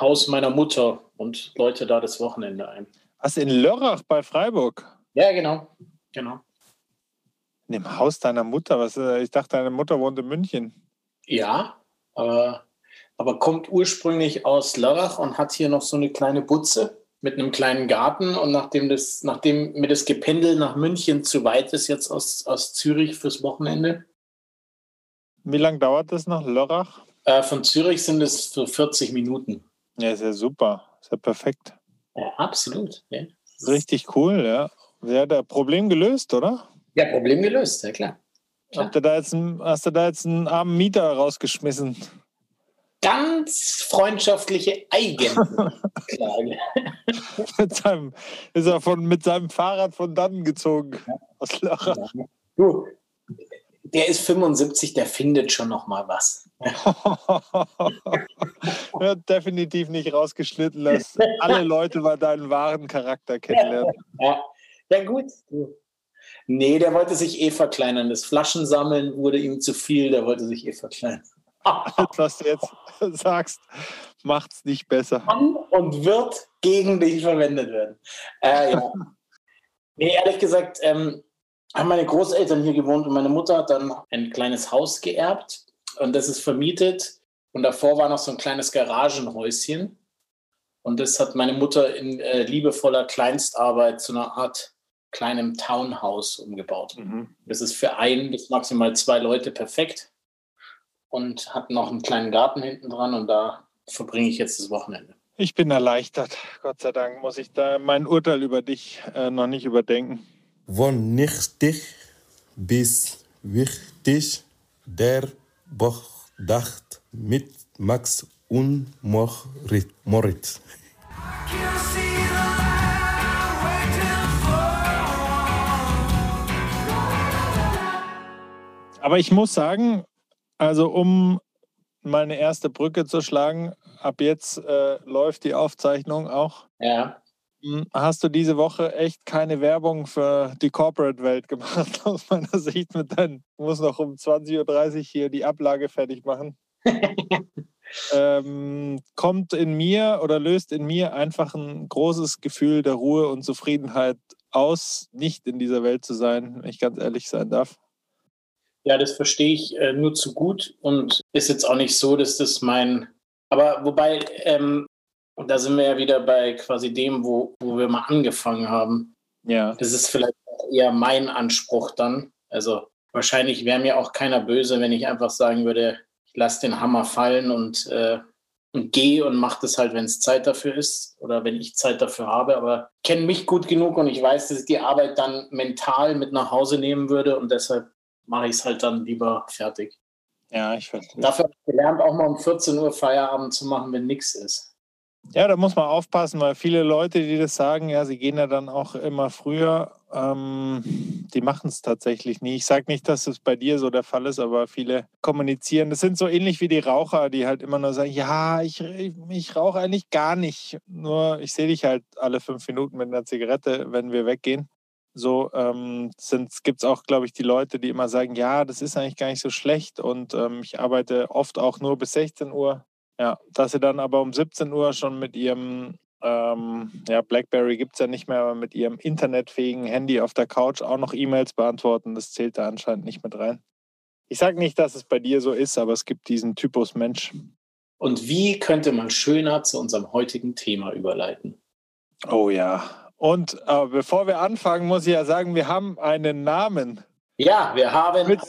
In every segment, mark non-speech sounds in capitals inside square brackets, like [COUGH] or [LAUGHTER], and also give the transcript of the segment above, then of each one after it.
Haus meiner Mutter und läute da das Wochenende ein. Was in Lörrach bei Freiburg? Ja, genau. Genau. In dem Haus deiner Mutter? Was, äh, ich dachte, deine Mutter wohnt in München. Ja, aber, aber kommt ursprünglich aus Lörrach und hat hier noch so eine kleine Butze mit einem kleinen Garten. Und nachdem, das, nachdem mir das Gependel nach München zu weit ist, jetzt aus, aus Zürich fürs Wochenende. Wie lange dauert das nach Lörrach? Äh, von Zürich sind es so 40 Minuten. Ja, ist ja super. Ist ja perfekt. Ja, absolut. Ja. Richtig cool, ja. Ja, der Problem gelöst, oder? Ja, Problem gelöst, ja klar. Habt ihr da jetzt einen, hast du da jetzt einen armen Mieter rausgeschmissen? Ganz freundschaftliche Eigenklage. [LAUGHS] [LAUGHS] mit seinem, ist er von, mit seinem Fahrrad von dannen gezogen. Aus Lörrach. Du, der ist 75, der findet schon noch mal was. [LAUGHS] ja, definitiv nicht rausgeschnitten, dass alle Leute mal deinen wahren Charakter kennenlernen. Ja, ja gut. Nee, der wollte sich eh verkleinern. Das Flaschensammeln wurde ihm zu viel, der wollte sich eh verkleinern. Was du jetzt [LAUGHS] sagst, macht es nicht besser. Kann und wird gegen dich verwendet werden. Äh, ja. [LAUGHS] nee, ehrlich gesagt, ähm, haben meine Großeltern hier gewohnt und meine Mutter hat dann ein kleines Haus geerbt und das ist vermietet. Und davor war noch so ein kleines Garagenhäuschen. Und das hat meine Mutter in äh, liebevoller Kleinstarbeit zu einer Art kleinem Townhouse umgebaut. Mhm. Das ist für ein bis maximal zwei Leute perfekt und hat noch einen kleinen Garten hinten dran und da verbringe ich jetzt das Wochenende. Ich bin erleichtert. Gott sei Dank muss ich da mein Urteil über dich äh, noch nicht überdenken. Von nichtig bis wichtig, der Bochdacht mit Max und Moritz. Aber ich muss sagen, also um meine erste Brücke zu schlagen, ab jetzt äh, läuft die Aufzeichnung auch. Ja. Hm, hast du diese Woche echt keine Werbung für die Corporate-Welt gemacht, [LAUGHS] aus meiner Sicht? Mit deinen, du musst noch um 20.30 Uhr hier die Ablage fertig machen. [LAUGHS] ähm, kommt in mir oder löst in mir einfach ein großes Gefühl der Ruhe und Zufriedenheit aus, nicht in dieser Welt zu sein, wenn ich ganz ehrlich sein darf. Ja, das verstehe ich äh, nur zu gut und ist jetzt auch nicht so, dass das mein. Aber wobei, ähm, da sind wir ja wieder bei quasi dem, wo, wo wir mal angefangen haben. Ja. Das ist vielleicht eher mein Anspruch dann. Also wahrscheinlich wäre mir auch keiner böse, wenn ich einfach sagen würde, ich lasse den Hammer fallen und, äh, und gehe und mache das halt, wenn es Zeit dafür ist oder wenn ich Zeit dafür habe. Aber ich kenne mich gut genug und ich weiß, dass ich die Arbeit dann mental mit nach Hause nehmen würde und deshalb mache ich es halt dann lieber fertig. Ja, ich verstehe. Dafür habe ich gelernt, auch mal um 14 Uhr Feierabend zu machen, wenn nichts ist. Ja, da muss man aufpassen, weil viele Leute, die das sagen, ja, sie gehen ja dann auch immer früher, ähm, die machen es tatsächlich nie. Ich sage nicht, dass es bei dir so der Fall ist, aber viele kommunizieren. Das sind so ähnlich wie die Raucher, die halt immer nur sagen, ja, ich, ich rauche eigentlich gar nicht. Nur ich sehe dich halt alle fünf Minuten mit einer Zigarette, wenn wir weggehen. So ähm, gibt es auch, glaube ich, die Leute, die immer sagen, ja, das ist eigentlich gar nicht so schlecht und ähm, ich arbeite oft auch nur bis 16 Uhr. Ja, dass sie dann aber um 17 Uhr schon mit ihrem, ähm, ja, BlackBerry gibt es ja nicht mehr, aber mit ihrem internetfähigen Handy auf der Couch auch noch E-Mails beantworten, das zählt da anscheinend nicht mit rein. Ich sage nicht, dass es bei dir so ist, aber es gibt diesen Typus Mensch. Und wie könnte man schöner zu unserem heutigen Thema überleiten? Oh ja, und äh, bevor wir anfangen, muss ich ja sagen, wir haben einen Namen. Ja, wir haben, Mit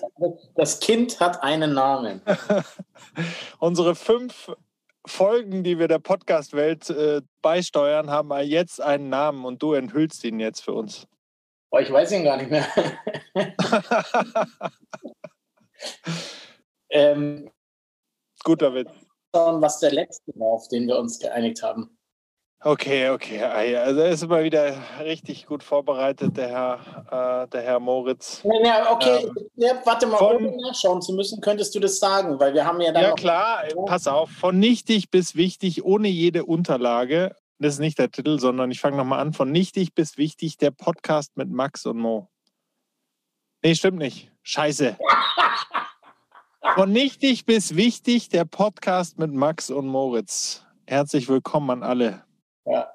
das Kind hat einen Namen. [LAUGHS] Unsere fünf Folgen, die wir der Podcast-Welt äh, beisteuern, haben jetzt einen Namen und du enthüllst ihn jetzt für uns. Oh, ich weiß ihn gar nicht mehr. [LAUGHS] ähm, Guter Witz. Was der letzte war, auf den wir uns geeinigt haben. Okay, okay. Ah, also er ist immer wieder richtig gut vorbereitet, der Herr, äh, der Herr Moritz. Ja, okay, ähm, ja, warte mal, von, ohne nachschauen zu müssen, könntest du das sagen, weil wir haben ja dann. Ja, klar, pass auf, von nichtig bis wichtig, ohne jede Unterlage. Das ist nicht der Titel, sondern ich fange nochmal an. Von nichtig bis wichtig, der Podcast mit Max und Mo. Nee, stimmt nicht. Scheiße. [LAUGHS] Von nichtig bis wichtig, der Podcast mit Max und Moritz. Herzlich willkommen an alle. Ja.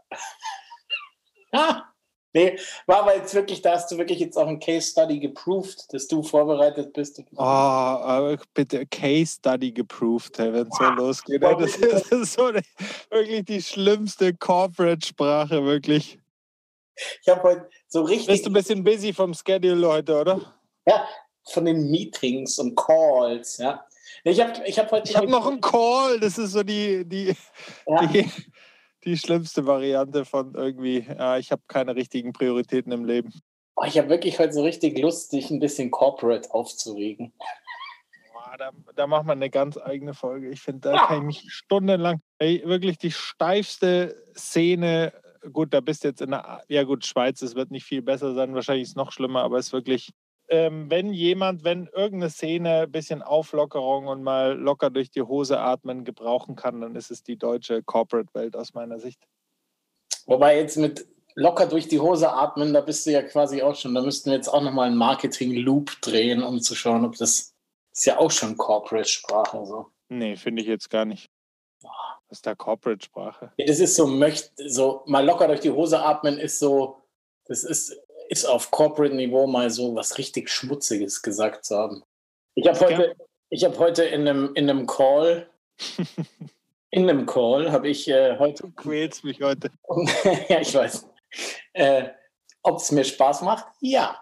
ah, [LAUGHS] nee, war aber jetzt wirklich, da hast du wirklich jetzt auch ein Case Study geproved, dass du vorbereitet bist. Oh, bitte Case Study geproved, wenn es so losgeht. Das [LAUGHS] ist, das ist so eine, wirklich die schlimmste Corporate-Sprache, wirklich. Ich habe heute so richtig. Bist du ein bisschen busy vom Schedule heute, oder? Ja, von den Meetings und Calls, ja. Ich habe ich hab heute. Ich habe noch einen Call, das ist so die, die, ja. die, die, schlimmste Variante von irgendwie, ja, ich habe keine richtigen Prioritäten im Leben. Oh, ich habe wirklich heute so richtig Lust, dich ein bisschen corporate aufzuregen. Oh, da, da machen wir eine ganz eigene Folge. Ich finde, da ja. kann ich mich stundenlang, ey, wirklich die steifste Szene gut, da bist du jetzt in der, ja gut, Schweiz, es wird nicht viel besser sein, wahrscheinlich ist es noch schlimmer, aber es ist wirklich ähm, wenn jemand, wenn irgendeine Szene ein bisschen Auflockerung und mal locker durch die Hose atmen gebrauchen kann, dann ist es die deutsche Corporate-Welt aus meiner Sicht. Wobei jetzt mit locker durch die Hose atmen, da bist du ja quasi auch schon, da müssten wir jetzt auch nochmal einen Marketing-Loop drehen, um zu schauen, ob das, das ist ja auch schon Corporate-Sprache. So. Nee, finde ich jetzt gar nicht. Was ist da Corporate-Sprache? Das ist so, möcht, so mal locker durch die Hose atmen ist so, das ist ist auf Corporate-Niveau mal so was richtig Schmutziges gesagt zu haben. Ich habe heute, ich hab heute in einem, in einem Call, [LAUGHS] in einem Call habe ich äh, heute. Du quälst mich heute. [LAUGHS] ja, ich weiß. Äh, Ob es mir Spaß macht? Ja.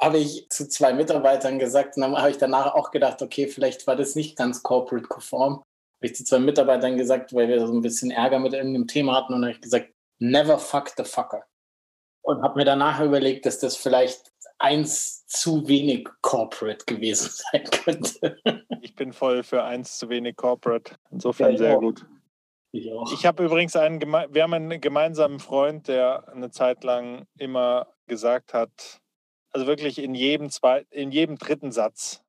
Habe ich zu zwei Mitarbeitern gesagt und dann habe ich danach auch gedacht, okay, vielleicht war das nicht ganz corporate-konform. Habe ich zu zwei Mitarbeitern gesagt, weil wir so ein bisschen Ärger mit irgendeinem Thema hatten und habe ich gesagt, never fuck the fucker und habe mir danach überlegt, dass das vielleicht eins zu wenig Corporate gewesen [LAUGHS] sein könnte. Ich bin voll für eins zu wenig Corporate. Insofern ja, sehr auch. gut. Ich, auch. ich habe übrigens einen, wir haben einen gemeinsamen Freund, der eine Zeit lang immer gesagt hat, also wirklich in jedem, zwei, in jedem dritten Satz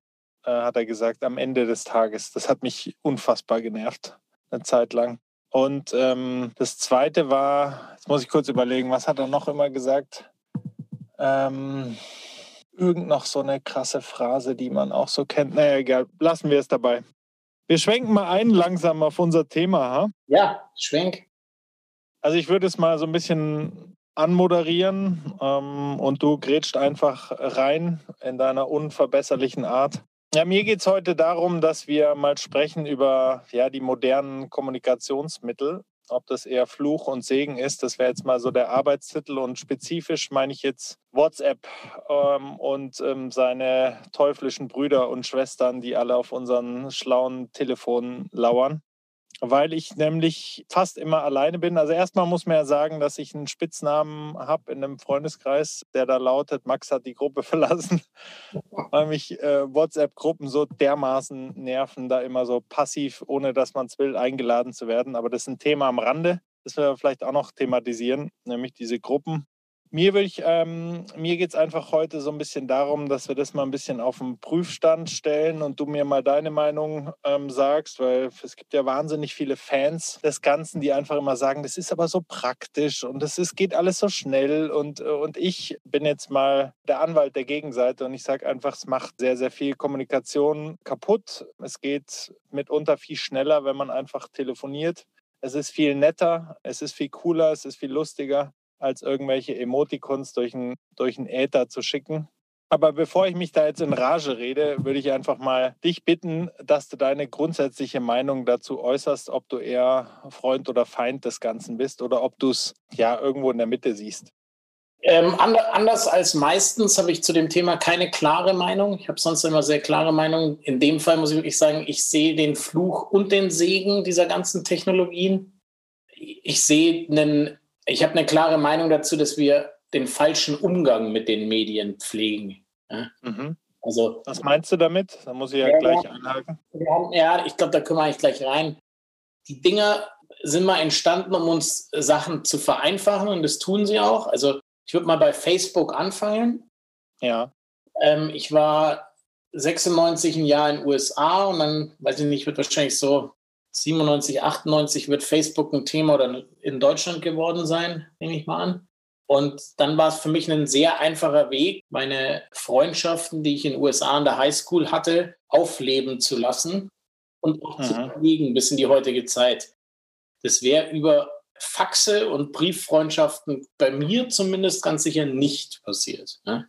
äh, hat er gesagt, am Ende des Tages. Das hat mich unfassbar genervt, eine Zeit lang. Und ähm, das zweite war, jetzt muss ich kurz überlegen, was hat er noch immer gesagt? Ähm, irgend noch so eine krasse Phrase, die man auch so kennt. Naja, egal, lassen wir es dabei. Wir schwenken mal ein langsam auf unser Thema. Ha? Ja, schwenk. Also ich würde es mal so ein bisschen anmoderieren ähm, und du grätscht einfach rein in deiner unverbesserlichen Art. Ja, mir geht es heute darum, dass wir mal sprechen über ja, die modernen Kommunikationsmittel. Ob das eher Fluch und Segen ist, das wäre jetzt mal so der Arbeitstitel. Und spezifisch meine ich jetzt WhatsApp ähm, und ähm, seine teuflischen Brüder und Schwestern, die alle auf unseren schlauen Telefonen lauern weil ich nämlich fast immer alleine bin. Also erstmal muss man ja sagen, dass ich einen Spitznamen habe in einem Freundeskreis, der da lautet, Max hat die Gruppe [LAUGHS] verlassen, weil mich äh, WhatsApp-Gruppen so dermaßen nerven, da immer so passiv, ohne dass man es will, eingeladen zu werden. Aber das ist ein Thema am Rande, das wir vielleicht auch noch thematisieren, nämlich diese Gruppen. Mir, ähm, mir geht es einfach heute so ein bisschen darum, dass wir das mal ein bisschen auf den Prüfstand stellen und du mir mal deine Meinung ähm, sagst, weil es gibt ja wahnsinnig viele Fans des Ganzen, die einfach immer sagen, das ist aber so praktisch und es geht alles so schnell und, äh, und ich bin jetzt mal der Anwalt der Gegenseite und ich sage einfach, es macht sehr, sehr viel Kommunikation kaputt. Es geht mitunter viel schneller, wenn man einfach telefoniert. Es ist viel netter, es ist viel cooler, es ist viel lustiger als irgendwelche Emoticons durch einen durch Äther zu schicken. Aber bevor ich mich da jetzt in Rage rede, würde ich einfach mal dich bitten, dass du deine grundsätzliche Meinung dazu äußerst, ob du eher Freund oder Feind des Ganzen bist oder ob du es ja irgendwo in der Mitte siehst. Ähm, anders als meistens habe ich zu dem Thema keine klare Meinung. Ich habe sonst immer sehr klare Meinung. In dem Fall muss ich wirklich sagen, ich sehe den Fluch und den Segen dieser ganzen Technologien. Ich sehe einen ich habe eine klare Meinung dazu, dass wir den falschen Umgang mit den Medien pflegen. Ja? Mhm. Also, Was meinst du damit? Da muss ich ja, ja gleich einhaken. Ja, ich glaube, da können wir eigentlich gleich rein. Die Dinger sind mal entstanden, um uns Sachen zu vereinfachen und das tun sie auch. Also ich würde mal bei Facebook anfangen. Ja. Ähm, ich war 96 ein Jahr in den USA und dann, weiß ich nicht, wird wahrscheinlich so 97, 98 wird Facebook ein Thema oder in Deutschland geworden sein, nehme ich mal an. Und dann war es für mich ein sehr einfacher Weg, meine Freundschaften, die ich in den USA an der Highschool hatte, aufleben zu lassen und auch mhm. zu pflegen bis in die heutige Zeit. Das wäre über Faxe und Brieffreundschaften bei mir zumindest ganz sicher nicht passiert. Ne?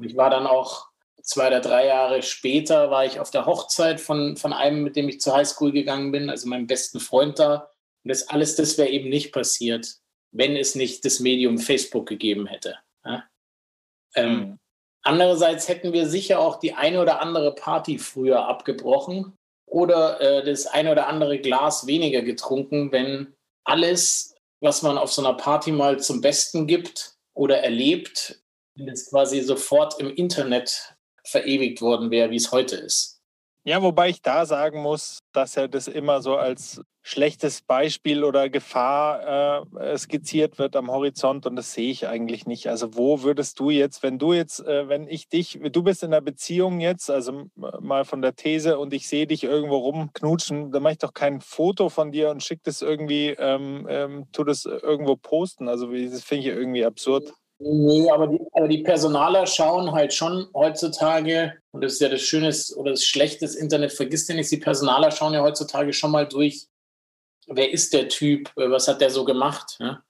Ich war dann auch zwei oder drei Jahre später, war ich auf der Hochzeit von, von einem, mit dem ich zur Highschool gegangen bin, also meinem besten Freund da. Und das alles, das wäre eben nicht passiert, wenn es nicht das Medium Facebook gegeben hätte. Ja? Ähm, mhm. Andererseits hätten wir sicher auch die eine oder andere Party früher abgebrochen oder äh, das eine oder andere Glas weniger getrunken, wenn alles, was man auf so einer Party mal zum Besten gibt oder erlebt, jetzt quasi sofort im Internet verewigt worden wäre, wie es heute ist. Ja, wobei ich da sagen muss, dass er das immer so als schlechtes Beispiel oder Gefahr äh, skizziert wird am Horizont und das sehe ich eigentlich nicht. Also wo würdest du jetzt, wenn du jetzt, äh, wenn ich dich, du bist in einer Beziehung jetzt, also mal von der These und ich sehe dich irgendwo rumknutschen, dann mache ich doch kein Foto von dir und schicke das irgendwie, ähm, ähm, tu das irgendwo posten. Also das finde ich irgendwie absurd. Nee, aber die, aber die Personaler schauen halt schon heutzutage, und das ist ja das Schöne oder das Schlechte des Internet, vergisst ja nicht, die Personaler schauen ja heutzutage schon mal durch, wer ist der Typ, was hat der so gemacht. Ja?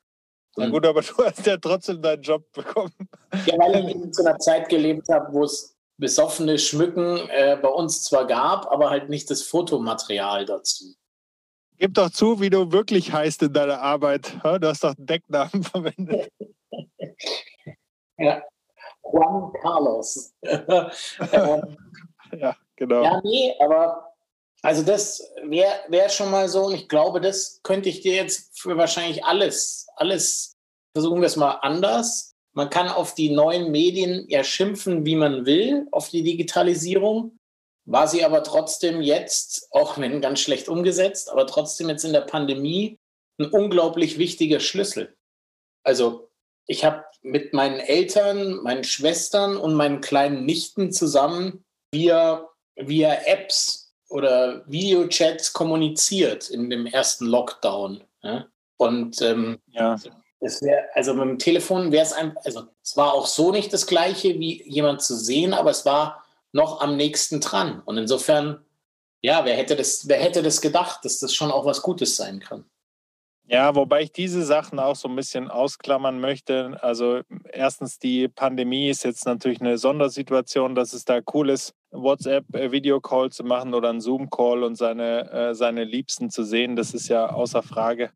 Na gut, aber [LAUGHS] du hast ja trotzdem deinen Job bekommen. Ja, weil ich in zu einer Zeit gelebt habe, wo es besoffene Schmücken äh, bei uns zwar gab, aber halt nicht das Fotomaterial dazu. Gib doch zu, wie du wirklich heißt in deiner Arbeit. Du hast doch einen Decknamen [LAUGHS] verwendet. [LAUGHS] ja, Juan Carlos. [LAUGHS] ähm, ja, genau. Ja, nee, aber also das wäre wär schon mal so und ich glaube, das könnte ich dir jetzt für wahrscheinlich alles, alles, versuchen wir es mal anders. Man kann auf die neuen Medien ja schimpfen, wie man will, auf die Digitalisierung war sie aber trotzdem jetzt, auch wenn ganz schlecht umgesetzt, aber trotzdem jetzt in der Pandemie ein unglaublich wichtiger Schlüssel. Also ich habe mit meinen Eltern, meinen Schwestern und meinen kleinen Nichten zusammen via, via Apps oder Videochats kommuniziert in dem ersten Lockdown. Ja? Und ähm, ja. Es wär, also mit dem Telefon wäre es einfach, also es war auch so nicht das Gleiche, wie jemand zu sehen, aber es war noch am nächsten dran. Und insofern, ja, wer hätte das, wer hätte das gedacht, dass das schon auch was Gutes sein kann? Ja, wobei ich diese Sachen auch so ein bisschen ausklammern möchte. Also erstens, die Pandemie ist jetzt natürlich eine Sondersituation, dass es da cool ist, WhatsApp-Videocall zu machen oder einen Zoom-Call und seine, äh, seine Liebsten zu sehen. Das ist ja außer Frage.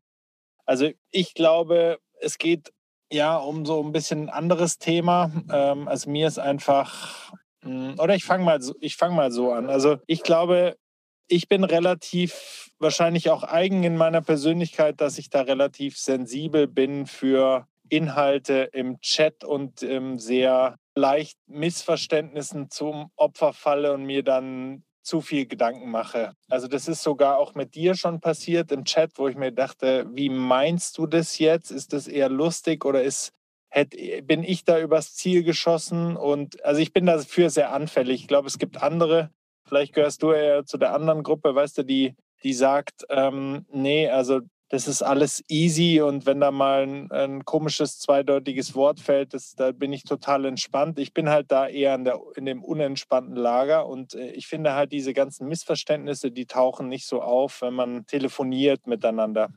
Also ich glaube, es geht ja um so ein bisschen anderes Thema. Ähm, also mir ist einfach hm, oder ich fange mal, so, fang mal so an. Also ich glaube, ich bin relativ wahrscheinlich auch eigen in meiner Persönlichkeit, dass ich da relativ sensibel bin für Inhalte im Chat und ähm, sehr leicht Missverständnissen zum Opfer falle und mir dann zu viel Gedanken mache. Also das ist sogar auch mit dir schon passiert im Chat, wo ich mir dachte, wie meinst du das jetzt? Ist das eher lustig oder ist hätte, bin ich da übers Ziel geschossen und also ich bin dafür sehr anfällig. Ich glaube, es gibt andere, vielleicht gehörst du eher zu der anderen Gruppe, weißt du, die, die sagt, ähm, nee, also das ist alles easy und wenn da mal ein, ein komisches zweideutiges Wort fällt, das, da bin ich total entspannt. Ich bin halt da eher in, der, in dem unentspannten Lager und äh, ich finde halt diese ganzen Missverständnisse, die tauchen nicht so auf, wenn man telefoniert miteinander.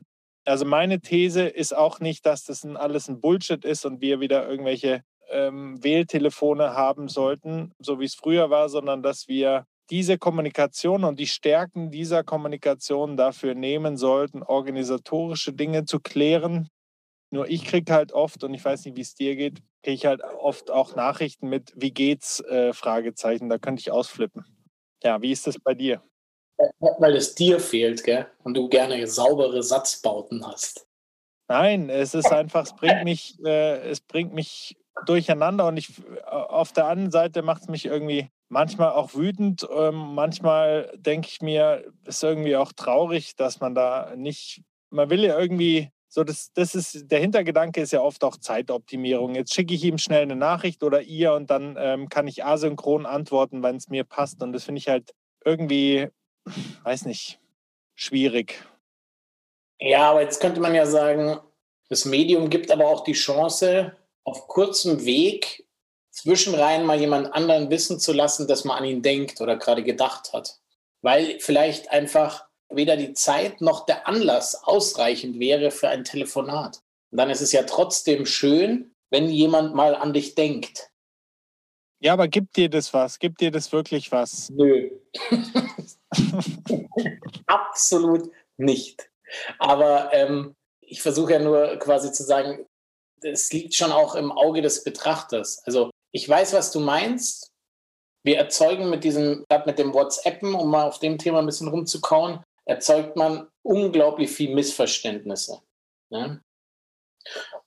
Also meine These ist auch nicht, dass das ein, alles ein Bullshit ist und wir wieder irgendwelche ähm, Wähltelefone haben sollten, so wie es früher war, sondern dass wir diese Kommunikation und die Stärken dieser Kommunikation dafür nehmen sollten, organisatorische Dinge zu klären. Nur ich kriege halt oft, und ich weiß nicht, wie es dir geht, kriege ich halt oft auch Nachrichten mit, wie geht's? Äh, Fragezeichen, da könnte ich ausflippen. Ja, wie ist das bei dir? Weil es dir fehlt, gell? Und du gerne saubere Satzbauten hast. Nein, es ist einfach, es bringt mich, äh, es bringt mich durcheinander und ich auf der anderen Seite macht es mich irgendwie manchmal auch wütend. Ähm, manchmal denke ich mir, ist irgendwie auch traurig, dass man da nicht, man will ja irgendwie so, das, das ist, der Hintergedanke ist ja oft auch Zeitoptimierung. Jetzt schicke ich ihm schnell eine Nachricht oder ihr und dann ähm, kann ich asynchron antworten, wenn es mir passt. Und das finde ich halt irgendwie weiß nicht, schwierig. Ja, aber jetzt könnte man ja sagen, das Medium gibt aber auch die Chance, auf kurzem Weg zwischenrein mal jemand anderen wissen zu lassen, dass man an ihn denkt oder gerade gedacht hat. Weil vielleicht einfach weder die Zeit noch der Anlass ausreichend wäre für ein Telefonat. Und dann ist es ja trotzdem schön, wenn jemand mal an dich denkt. Ja, aber gibt dir das was? Gibt dir das wirklich was? Nö. [LAUGHS] Absolut nicht. Aber ähm, ich versuche ja nur quasi zu sagen, es liegt schon auch im Auge des Betrachters. Also ich weiß, was du meinst. Wir erzeugen mit diesem, gerade mit dem WhatsAppen, um mal auf dem Thema ein bisschen rumzukauen, erzeugt man unglaublich viel Missverständnisse. Ne?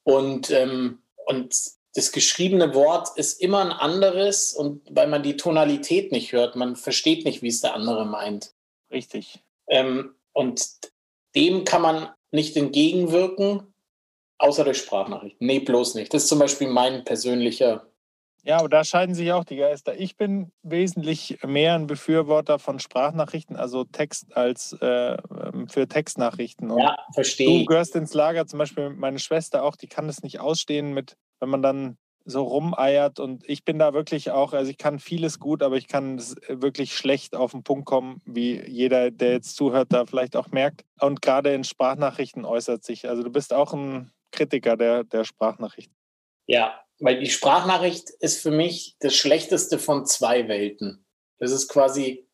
Und, ähm, und das geschriebene Wort ist immer ein anderes und weil man die Tonalität nicht hört, man versteht nicht, wie es der andere meint. Richtig. Ähm, und dem kann man nicht entgegenwirken, außer durch Sprachnachrichten. Nee, bloß nicht. Das ist zum Beispiel mein persönlicher. Ja, aber da scheiden sich auch die Geister. Ich bin wesentlich mehr ein Befürworter von Sprachnachrichten, also Text als äh, für Textnachrichten. Und ja, verstehe. Du gehörst ins Lager, zum Beispiel meine Schwester auch, die kann das nicht ausstehen mit, wenn man dann so rumeiert und ich bin da wirklich auch, also ich kann vieles gut, aber ich kann wirklich schlecht auf den Punkt kommen, wie jeder, der jetzt zuhört, da vielleicht auch merkt. Und gerade in Sprachnachrichten äußert sich. Also du bist auch ein Kritiker der, der Sprachnachrichten. Ja, weil die Sprachnachricht ist für mich das Schlechteste von zwei Welten. Das ist quasi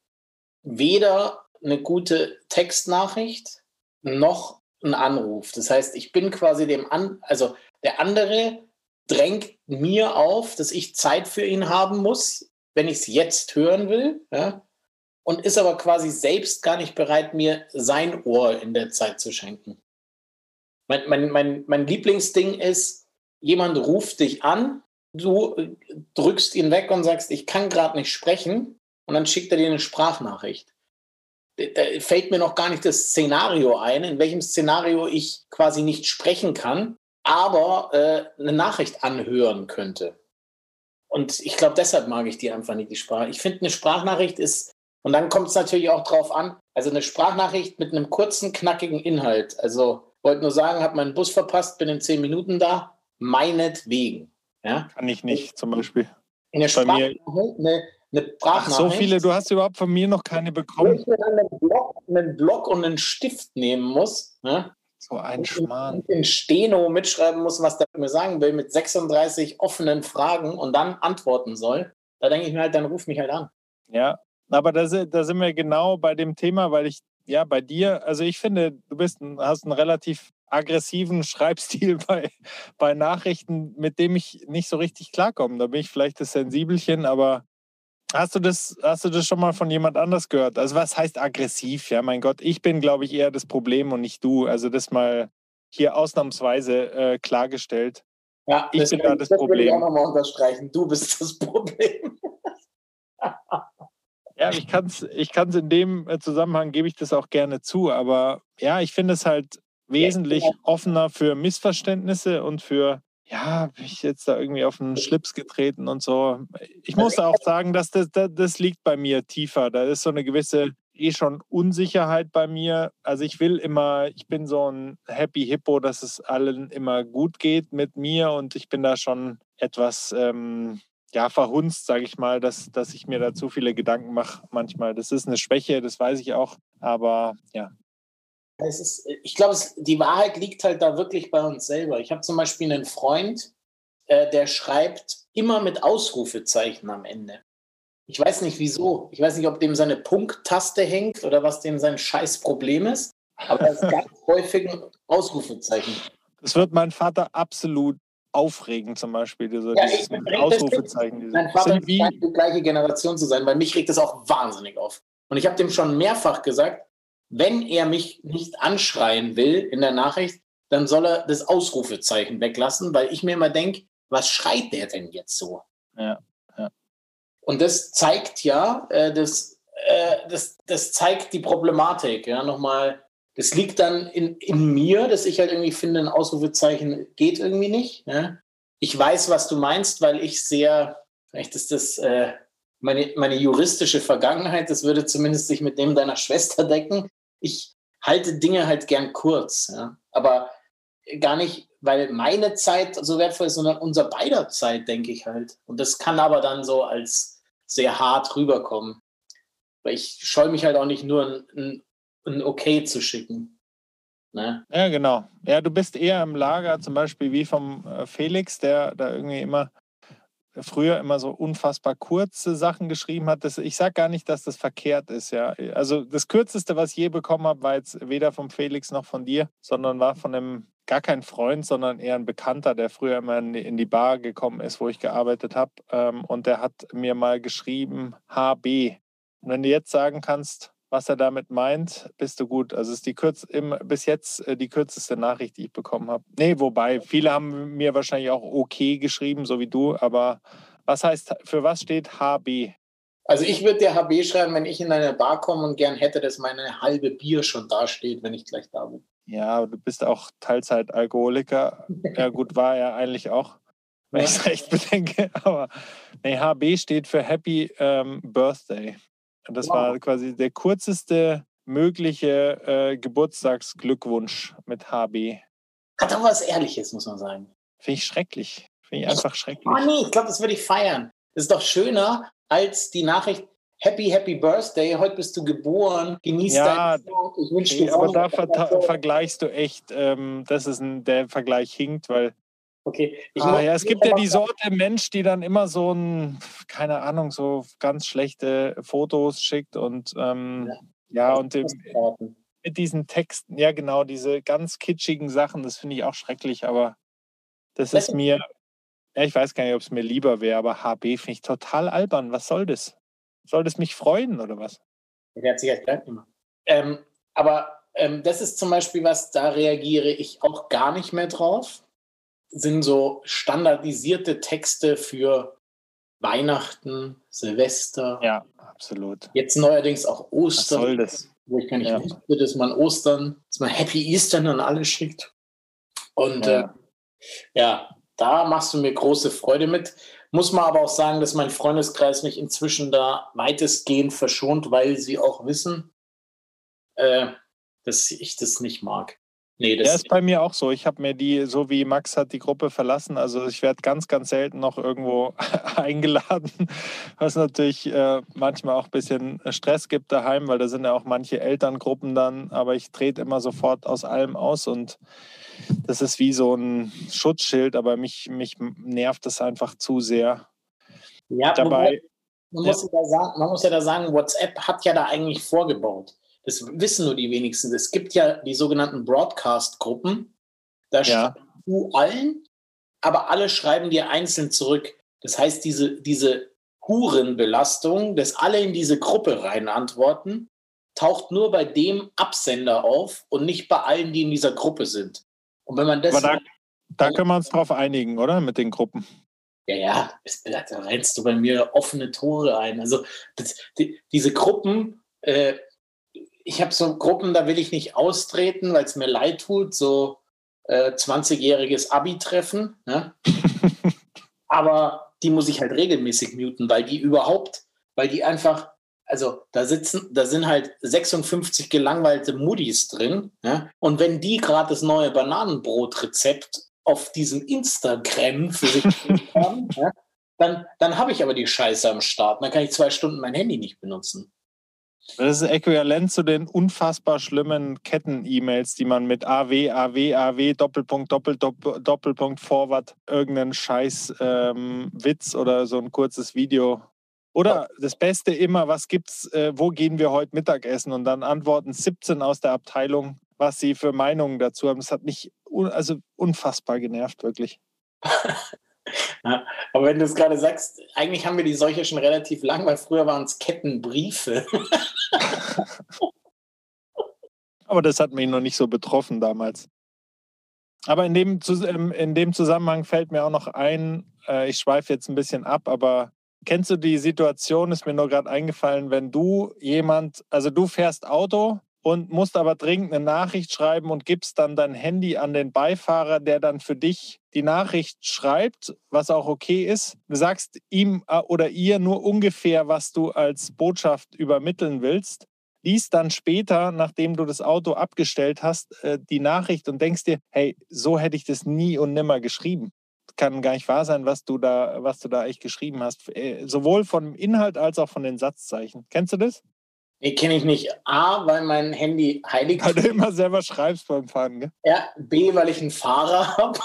weder eine gute Textnachricht noch ein Anruf. Das heißt, ich bin quasi dem an, also der andere drängt mir auf, dass ich Zeit für ihn haben muss, wenn ich es jetzt hören will, ja, und ist aber quasi selbst gar nicht bereit, mir sein Ohr in der Zeit zu schenken. Mein, mein, mein, mein Lieblingsding ist, jemand ruft dich an, du drückst ihn weg und sagst, ich kann gerade nicht sprechen, und dann schickt er dir eine Sprachnachricht. Da fällt mir noch gar nicht das Szenario ein, in welchem Szenario ich quasi nicht sprechen kann aber äh, eine Nachricht anhören könnte. Und ich glaube, deshalb mag ich die einfach nicht, die Sprache. Ich finde, eine Sprachnachricht ist, und dann kommt es natürlich auch drauf an, also eine Sprachnachricht mit einem kurzen, knackigen Inhalt. Also wollte nur sagen, habe meinen Bus verpasst, bin in zehn Minuten da, meinetwegen. Ja? Kann ich nicht, zum Beispiel. Eine Sprachnachricht, eine, eine Ach, so viele, du hast überhaupt von mir noch keine bekommen. Wenn ich mir dann einen Block, einen Block und einen Stift nehmen muss, ja, so ein Schmarrn. In Steno mitschreiben muss, was der mir sagen will, mit 36 offenen Fragen und dann antworten soll. Da denke ich mir halt, dann ruf mich halt an. Ja, aber da, da sind wir genau bei dem Thema, weil ich, ja, bei dir, also ich finde, du bist, hast einen relativ aggressiven [LAUGHS] Schreibstil bei, bei Nachrichten, mit dem ich nicht so richtig klarkomme. Da bin ich vielleicht das Sensibelchen, aber Hast du das, hast du das schon mal von jemand anders gehört? Also was heißt aggressiv? Ja, mein Gott, ich bin, glaube ich, eher das Problem und nicht du. Also das mal hier ausnahmsweise äh, klargestellt. Ja, ich bin da das, das Problem. Ich auch nochmal unterstreichen. Du bist das [LAUGHS] Problem. Ja, ich kann es ich kann's in dem äh, Zusammenhang, gebe ich das auch gerne zu. Aber ja, ich finde es halt wesentlich genau. offener für Missverständnisse und für ja, bin ich jetzt da irgendwie auf den Schlips getreten und so. Ich muss auch sagen, dass das, das, das liegt bei mir tiefer. Da ist so eine gewisse eh schon Unsicherheit bei mir. Also ich will immer, ich bin so ein Happy Hippo, dass es allen immer gut geht mit mir und ich bin da schon etwas ähm, ja, verhunzt, sage ich mal, dass, dass ich mir da zu viele Gedanken mache manchmal. Das ist eine Schwäche, das weiß ich auch. Aber ja, es ist, ich glaube, die Wahrheit liegt halt da wirklich bei uns selber. Ich habe zum Beispiel einen Freund, äh, der schreibt immer mit Ausrufezeichen am Ende. Ich weiß nicht wieso. Ich weiß nicht, ob dem seine Punkttaste hängt oder was dem sein Scheißproblem ist. Aber er ist [LAUGHS] ganz häufig ein Ausrufezeichen. Das wird mein Vater absolut aufregen, zum Beispiel. Diese, ja, dieses Ausrufezeichen. Diese. Mein Vater scheint die gleiche Generation zu sein, weil mich regt das auch wahnsinnig auf. Und ich habe dem schon mehrfach gesagt, wenn er mich nicht anschreien will in der Nachricht, dann soll er das Ausrufezeichen weglassen, weil ich mir immer denke, was schreit der denn jetzt so? Ja, ja. Und das zeigt ja, äh, das, äh, das, das zeigt die Problematik. Ja, nochmal, das liegt dann in, in mir, dass ich halt irgendwie finde, ein Ausrufezeichen geht irgendwie nicht. Ja? Ich weiß, was du meinst, weil ich sehr, vielleicht ist das äh, meine, meine juristische Vergangenheit, das würde zumindest sich mit dem deiner [LAUGHS] Schwester decken ich halte Dinge halt gern kurz. Ja? Aber gar nicht, weil meine Zeit so wertvoll ist, sondern unser beider Zeit, denke ich halt. Und das kann aber dann so als sehr hart rüberkommen. Weil ich scheue mich halt auch nicht nur ein, ein ein Okay zu schicken. Ne? Ja, genau. Ja, du bist eher im Lager, zum Beispiel wie vom äh, Felix, der da irgendwie immer früher immer so unfassbar kurze Sachen geschrieben hat. Das, ich sage gar nicht, dass das verkehrt ist. Ja. Also das Kürzeste, was ich je bekommen habe, war jetzt weder vom Felix noch von dir, sondern war von einem gar kein Freund, sondern eher ein Bekannter, der früher immer in die Bar gekommen ist, wo ich gearbeitet habe. Ähm, und der hat mir mal geschrieben HB. Und wenn du jetzt sagen kannst, was er damit meint, bist du gut. Also es ist die Kürz im, bis jetzt äh, die kürzeste Nachricht, die ich bekommen habe. Nee, wobei, viele haben mir wahrscheinlich auch okay geschrieben, so wie du, aber was heißt, für was steht HB? Also ich würde dir HB schreiben, wenn ich in eine Bar komme und gern hätte, dass meine halbe Bier schon da steht, wenn ich gleich da bin. Ja, du bist auch Teilzeitalkoholiker. ja gut, war er eigentlich auch, wenn ich es recht bedenke. [LAUGHS] Aber nee, HB steht für Happy ähm, Birthday. Das wow. war quasi der kürzeste mögliche äh, Geburtstagsglückwunsch mit HB. Hat auch was Ehrliches, muss man sagen. Finde ich schrecklich. Finde ich einfach schrecklich. Oh nee, ich glaube, das würde ich feiern. Das ist doch schöner als die Nachricht, Happy, Happy Birthday, heute bist du geboren, genieß ja, deinen Tag, ich wünsche dir Aber da ver vergleichst du echt, ähm, das ist ein, der Vergleich hinkt, weil Okay. ah, ja, es gibt ja die Sorte Mensch, die dann immer so ein, keine Ahnung, so ganz schlechte Fotos schickt und ähm, ja. ja, und dem, mit diesen Texten, ja genau, diese ganz kitschigen Sachen, das finde ich auch schrecklich, aber das ist mir, ja, ich weiß gar nicht, ob es mir lieber wäre, aber HB finde ich total albern. Was soll das? Soll das mich freuen oder was? Der hat sich halt gemacht. Ähm, aber ähm, das ist zum Beispiel was, da reagiere ich auch gar nicht mehr drauf sind so standardisierte Texte für Weihnachten, Silvester. Ja, absolut. Jetzt neuerdings auch Ostern. Was soll das? Wo ich gar nicht ja. wusste, dass man Ostern, dass man Happy Eastern an alle schickt. Und ja. Äh, ja, da machst du mir große Freude mit. Muss man aber auch sagen, dass mein Freundeskreis mich inzwischen da weitestgehend verschont, weil sie auch wissen, äh, dass ich das nicht mag. Nee, das ja, ist bei mir auch so. Ich habe mir die, so wie Max hat die Gruppe verlassen, also ich werde ganz, ganz selten noch irgendwo [LAUGHS] eingeladen, was natürlich äh, manchmal auch ein bisschen Stress gibt daheim, weil da sind ja auch manche Elterngruppen dann, aber ich trete immer sofort aus allem aus und das ist wie so ein Schutzschild, aber mich, mich nervt das einfach zu sehr. Ja, Dabei, man, muss ja. sagen, man muss ja da sagen, WhatsApp hat ja da eigentlich vorgebaut. Das wissen nur die wenigsten. Es gibt ja die sogenannten Broadcast-Gruppen. Da ja. schreibst du allen, aber alle schreiben dir einzeln zurück. Das heißt, diese, diese Hurenbelastung, dass alle in diese Gruppe rein antworten, taucht nur bei dem Absender auf und nicht bei allen, die in dieser Gruppe sind. Und wenn man das. Aber da, da können wir uns drauf einigen, oder? Mit den Gruppen. Ja, ja, da rennst du bei mir offene Tore ein. Also das, die, diese Gruppen, äh, ich habe so Gruppen, da will ich nicht austreten, weil es mir leid tut, so äh, 20-jähriges Abi-Treffen. Ne? [LAUGHS] Aber die muss ich halt regelmäßig muten, weil die überhaupt, weil die einfach, also da sitzen, da sind halt 56 gelangweilte Moodies drin. Ne? Und wenn die gerade das neue Bananenbrot-Rezept auf diesem Instagram für sich haben, [LAUGHS] ne? dann, dann habe ich aber die Scheiße am Start. Dann kann ich zwei Stunden mein Handy nicht benutzen. Das ist äquivalent zu den unfassbar schlimmen Ketten-E-Mails, die man mit AW, AW, AW, Doppelpunkt, Doppelpunkt, Doppelpunkt, Forward, irgendeinen Scheiß ähm, Witz oder so ein kurzes Video. Oder das Beste immer, was gibt's, äh, wo gehen wir heute Mittagessen? Und dann antworten 17 aus der Abteilung, was sie für Meinungen dazu haben. Das hat mich un also unfassbar genervt, wirklich. [LAUGHS] Aber wenn du es gerade sagst, eigentlich haben wir die solche schon relativ lang, weil früher waren es Kettenbriefe. [LAUGHS] aber das hat mich noch nicht so betroffen damals. Aber in dem, ähm, in dem Zusammenhang fällt mir auch noch ein, äh, ich schweife jetzt ein bisschen ab, aber kennst du die Situation, ist mir nur gerade eingefallen, wenn du jemand, also du fährst Auto und musst aber dringend eine Nachricht schreiben und gibst dann dein Handy an den Beifahrer, der dann für dich die Nachricht schreibt, was auch okay ist. Du sagst ihm äh, oder ihr nur ungefähr, was du als Botschaft übermitteln willst, liest dann später, nachdem du das Auto abgestellt hast, äh, die Nachricht und denkst dir, hey, so hätte ich das nie und nimmer geschrieben. Kann gar nicht wahr sein, was du da, was du da echt geschrieben hast. Äh, sowohl vom Inhalt als auch von den Satzzeichen. Kennst du das? Nee, kenne ich nicht. A, weil mein Handy heilig Weil du immer selber schreibst beim Fahren, gell? Ja, B, weil ich einen Fahrer habe.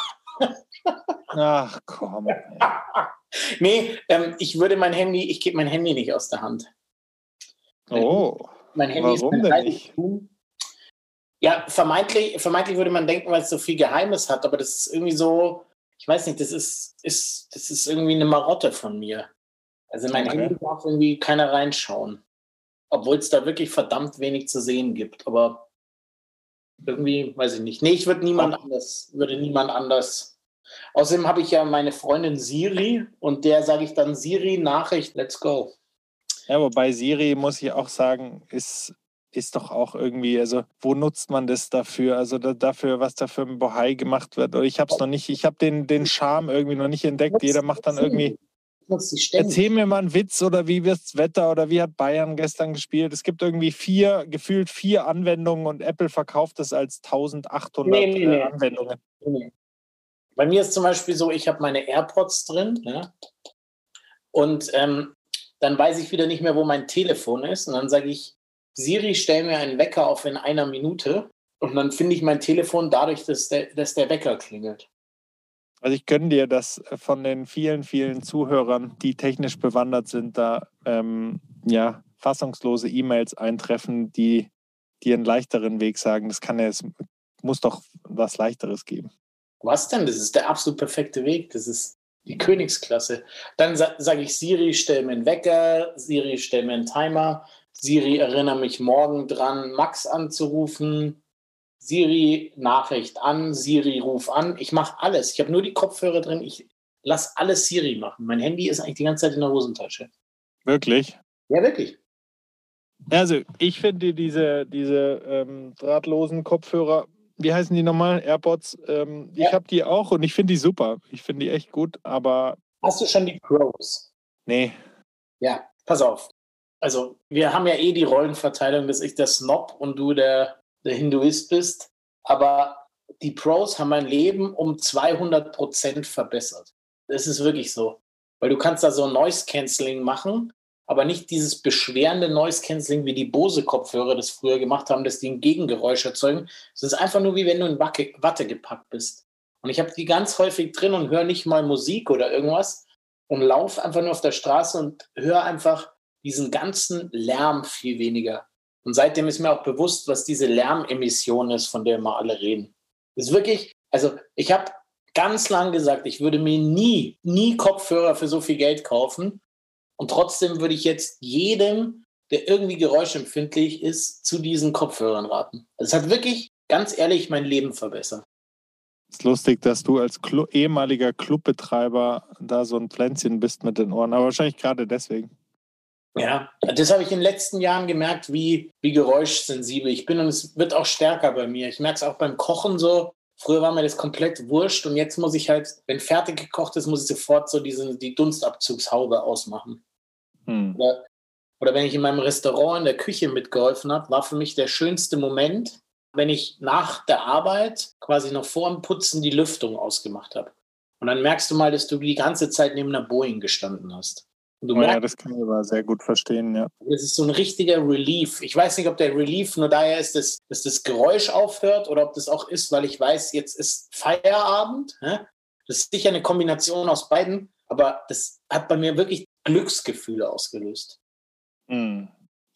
Ach komm. ey. [LAUGHS] nee, ähm, ich würde mein Handy, ich gebe mein Handy nicht aus der Hand. Oh. Mein Handy Warum ist mein denn Heiligtum. Ja, vermeintlich, vermeintlich würde man denken, weil es so viel Geheimes hat, aber das ist irgendwie so, ich weiß nicht, das ist, ist, das ist irgendwie eine Marotte von mir. Also in mein Okay. Handy darf irgendwie keiner reinschauen. Obwohl es da wirklich verdammt wenig zu sehen gibt. Aber irgendwie, weiß ich nicht. Nee, ich würde niemand anders, würde niemand anders. Außerdem habe ich ja meine Freundin Siri und der sage ich dann Siri, Nachricht, let's go. Ja, wobei Siri, muss ich auch sagen, ist, ist doch auch irgendwie, also wo nutzt man das dafür? Also da, dafür, was da für ein Bohai gemacht wird. Oder ich habe es noch nicht, ich habe den, den Charme irgendwie noch nicht entdeckt. Jeder macht dann irgendwie, Erzähl mir mal einen Witz oder wie wird's Wetter oder wie hat Bayern gestern gespielt. Es gibt irgendwie vier, gefühlt vier Anwendungen und Apple verkauft es als 1800 Nee, nee, nee. äh, Anwendungen. Nee. Bei mir ist zum Beispiel so, ich habe meine AirPods drin ja, und ähm, dann weiß ich wieder nicht mehr, wo mein Telefon ist und dann sage ich, Siri, stell mir einen Wecker auf in einer Minute und dann finde ich mein Telefon dadurch, dass der, dass der Wecker klingelt. Also ich gönne dir, dass von den vielen, vielen Zuhörern, die technisch bewandert sind, da ähm, ja, fassungslose E-Mails eintreffen, die dir einen leichteren Weg sagen. Das kann ja, es muss doch was Leichteres geben. Was denn? Das ist der absolut perfekte Weg. Das ist die Königsklasse. Dann sa sage ich Siri, stell mir einen Wecker, Siri, stell mir einen Timer, Siri, erinnere mich morgen dran, Max anzurufen, Siri, Nachricht an, Siri, ruf an. Ich mache alles. Ich habe nur die Kopfhörer drin. Ich lasse alles Siri machen. Mein Handy ist eigentlich die ganze Zeit in der Hosentasche. Wirklich? Ja, wirklich. Also ich finde diese, diese ähm, drahtlosen Kopfhörer, wie heißen die nochmal? AirPods. Ähm, Ja. Ich habe die auch und ich finde die super. Ich finde die echt gut, aber Hast du schon die Pros? nee. Ja, pass auf. Also, wir haben ja eh die Rollenverteilung, dass ich der Snob und du der, der Hinduist bist. Aber die Pros haben mein Leben um 200 Prozent verbessert. Das ist wirklich so. Weil du kannst da so Noise Cancelling machen, aber nicht dieses beschwerende Noise Cancelling, wie die Bose-Kopfhörer das früher gemacht haben, dass die ein Gegengeräusch erzeugen. Es ist einfach nur wie wenn du in Watte gepackt bist. Und ich habe die ganz häufig drin und höre nicht mal Musik oder irgendwas und laufe einfach nur auf der Straße und höre einfach diesen ganzen Lärm viel weniger. Und seitdem ist mir auch bewusst, was diese Lärmemission ist, von der immer alle reden. Das ist wirklich, also ich habe ganz lang gesagt, ich würde mir nie, nie Kopfhörer für so viel Geld kaufen. Und trotzdem würde ich jetzt jedem, der irgendwie geräuschempfindlich ist, zu diesen Kopfhörern raten. Es hat wirklich, ganz ehrlich, mein Leben verbessert. ist lustig, dass du als Clu ehemaliger Clubbetreiber da so ein Pflänzchen bist mit den Ohren, aber wahrscheinlich gerade deswegen. Ja, das habe ich in den letzten Jahren gemerkt, wie, wie geräuschsensibel ich bin und es wird auch stärker bei mir. Ich merke es auch beim Kochen so. Früher war mir das komplett wurscht und jetzt muss ich halt, wenn fertig gekocht ist, muss ich sofort so diese, die Dunstabzugshaube ausmachen. Hm. Oder, oder wenn ich in meinem Restaurant in der Küche mitgeholfen habe, war für mich der schönste Moment, wenn ich nach der Arbeit quasi noch vor dem Putzen die Lüftung ausgemacht habe. Und dann merkst du mal, dass du die ganze Zeit neben einer Boeing gestanden hast. Du Oh ja, das kann ich aber sehr gut verstehen, ja. das ist so ein richtiger Relief. Ich weiß nicht, ob der Relief nur daher ist, dass, dass das Geräusch aufhört oder ob das auch ist, weil ich weiß, jetzt ist Feierabend. hä? Das ist sicher eine Kombination aus beiden, aber das hat bei mir wirklich Glücksgefühle ausgelöst. Hm.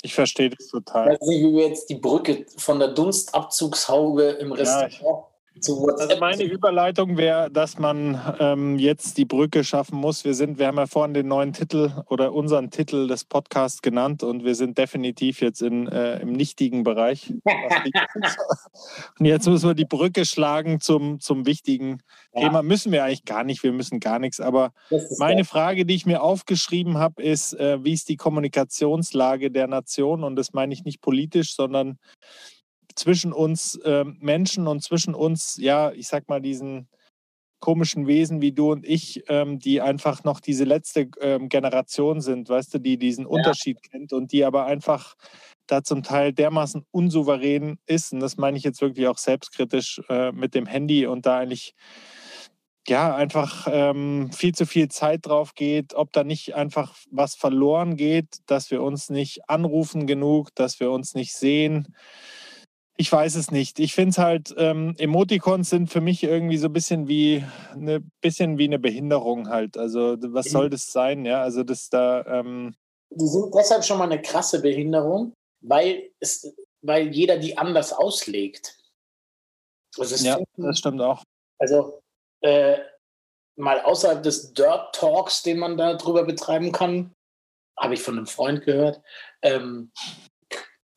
Ich verstehe das Ich total. weiß nicht, wie wir jetzt die Brücke von der Dunstabzugshaube im Restaurant zu WhatsApp. Also meine Überleitung wäre, dass man ähm, jetzt die Brücke schaffen muss. Wir sind, wir haben ja vorhin den neuen Titel oder unseren Titel des Podcasts genannt und wir sind definitiv jetzt in, äh, im nichtigen Bereich. [LAUGHS] und jetzt müssen wir die Brücke schlagen zum, zum wichtigen Ja. Thema. Müssen wir eigentlich gar nicht, wir müssen gar nichts. Aber meine Frage, die ich mir aufgeschrieben habe, ist, äh, wie ist die Kommunikationslage der Nation? Und das meine ich nicht politisch, sondern zwischen uns ähm, Menschen und zwischen uns, ja, ich sag mal, diesen komischen Wesen wie du und ich, ähm, die einfach noch diese letzte ähm, Generation sind, weißt du, die diesen Unterschied kennt und die aber einfach da zum Teil dermaßen unsouverän ist. Und das meine ich jetzt wirklich auch selbstkritisch äh, mit dem Handy und da eigentlich ja, einfach ähm, viel zu viel Zeit drauf geht, ob da nicht einfach was verloren geht, dass wir uns nicht anrufen genug, dass wir uns nicht sehen. Ich weiß es nicht. Ich finde es halt, ähm, Emoticons sind für mich irgendwie so ein bisschen wie eine bisschen wie eine Behinderung halt. Also was soll mhm. das sein? Ja, also das da. Ähm die sind deshalb schon mal eine krasse Behinderung, weil es, weil jeder die anders auslegt. Also ja, das stimmt auch. Also äh, mal außerhalb des Dirt Talks, den man da drüber betreiben kann, habe ich von einem Freund gehört, ähm,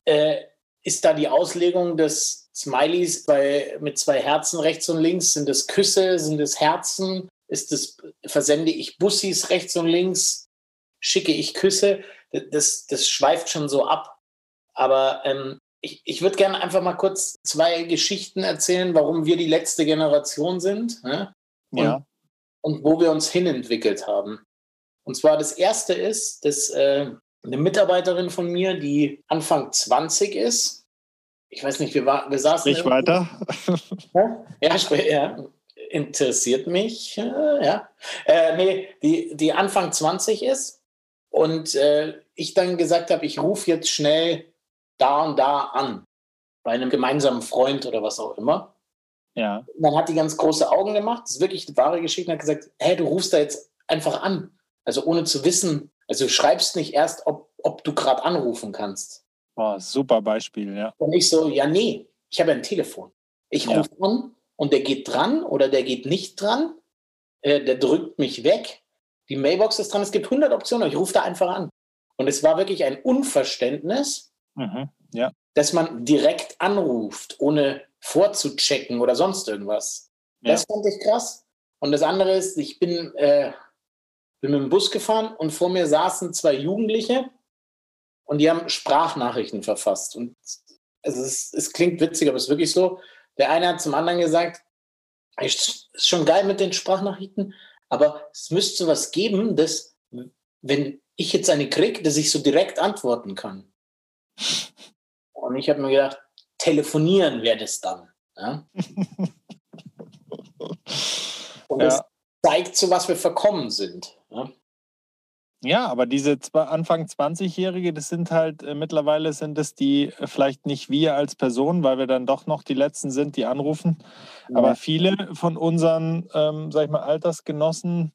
äh, ist da die Auslegung des Smileys bei, mit zwei Herzen rechts und links? Sind es Küsse? Sind es Herzen? Ist es, versende ich Bussis rechts und links? Schicke ich Küsse? Das, das schweift schon so ab. Aber ähm, ich, ich würde gerne einfach mal kurz zwei Geschichten erzählen, warum wir die letzte Generation sind. Ne? Und, ja. und wo wir uns hinentwickelt haben. Und zwar das erste ist, dass äh, eine Mitarbeiterin von mir, die Anfang 20 ist, ich weiß nicht, wir, war, wir saßen. Nicht weiter. [LAUGHS] ja, ja, interessiert mich. Äh, ja. Äh, nee, die, die Anfang 20 ist und äh, ich dann gesagt habe, ich rufe jetzt schnell da und da an. Bei einem gemeinsamen Freund oder was auch immer. Ja. Und dann hat die ganz große Augen gemacht. Das ist wirklich eine wahre Geschichte. Und hat gesagt: Hä, du rufst da jetzt einfach an. Also ohne zu wissen. Also du schreibst nicht erst, ob, ob du gerade anrufen kannst. Oh, super Beispiel, ja. Und ich so: Ja, nee, ich habe ein Telefon. Ich ja. rufe an und der geht dran oder der geht nicht dran. Äh, der drückt mich weg. Die Mailbox ist dran. Es gibt 100 Optionen. Ich rufe da einfach an. Und es war wirklich ein Unverständnis, mhm, ja. dass man direkt anruft, ohne vorzuchecken oder sonst irgendwas. Ja. Das fand ich krass. Und das andere ist, ich bin, äh, bin mit dem Bus gefahren und vor mir saßen zwei Jugendliche und die haben Sprachnachrichten verfasst. Und es, es klingt witzig, aber es ist wirklich so. Der eine hat zum anderen gesagt, es ist schon geil mit den Sprachnachrichten, aber es müsste was geben, dass, wenn ich jetzt eine kriege, dass ich so direkt antworten kann. [LAUGHS] Und ich habe mir gedacht, telefonieren wäre das dann. Ja? [LAUGHS] Und das ja. zeigt, zu was wir verkommen sind. Ja? Ja, aber diese Anfang 20-Jährige, das sind halt äh, mittlerweile sind es die äh, vielleicht nicht wir als Person, weil wir dann doch noch die Letzten sind, die anrufen. Ja. Aber viele von unseren, ähm, sag ich mal, Altersgenossen,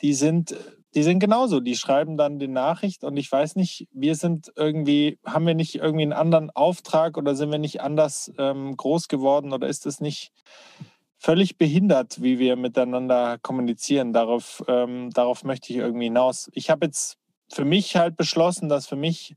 die sind die sind genauso, die schreiben dann die Nachricht und ich weiß nicht, wir sind irgendwie, haben wir nicht irgendwie einen anderen Auftrag oder sind wir nicht anders ähm, groß geworden oder ist es nicht völlig behindert, wie wir miteinander kommunizieren? Darauf, ähm, darauf möchte ich irgendwie hinaus. Ich habe jetzt für mich halt beschlossen, dass für mich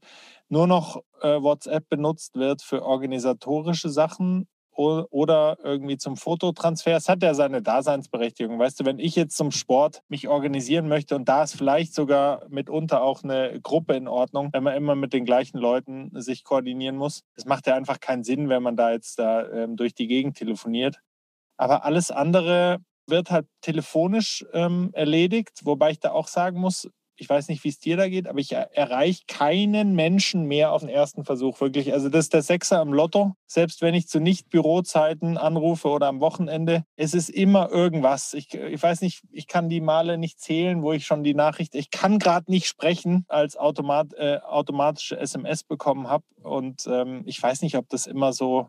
nur noch äh, WhatsApp benutzt wird für organisatorische Sachen oder irgendwie zum Fototransfer. Es hat ja seine Daseinsberechtigung. Weißt du, wenn ich jetzt zum Sport mich organisieren möchte und da ist vielleicht sogar mitunter auch eine Gruppe in Ordnung, wenn man immer mit den gleichen Leuten sich koordinieren muss. Das macht ja einfach keinen Sinn, wenn man da jetzt da ähm, durch die Gegend telefoniert. Aber alles andere wird halt telefonisch ähm, erledigt, wobei ich da auch sagen muss, ich weiß nicht, wie es dir da geht, aber ich erreiche keinen Menschen mehr auf den ersten Versuch, wirklich. Also das ist der Sechser am Lotto. Selbst wenn ich zu Nicht-Bürozeiten anrufe oder am Wochenende, es ist immer irgendwas. Ich, ich weiß nicht, ich kann die Male nicht zählen, wo ich schon die Nachricht, ich kann gerade nicht sprechen, als Automat, äh, automatische SMS bekommen habe. Und ähm, ich weiß nicht, ob das immer so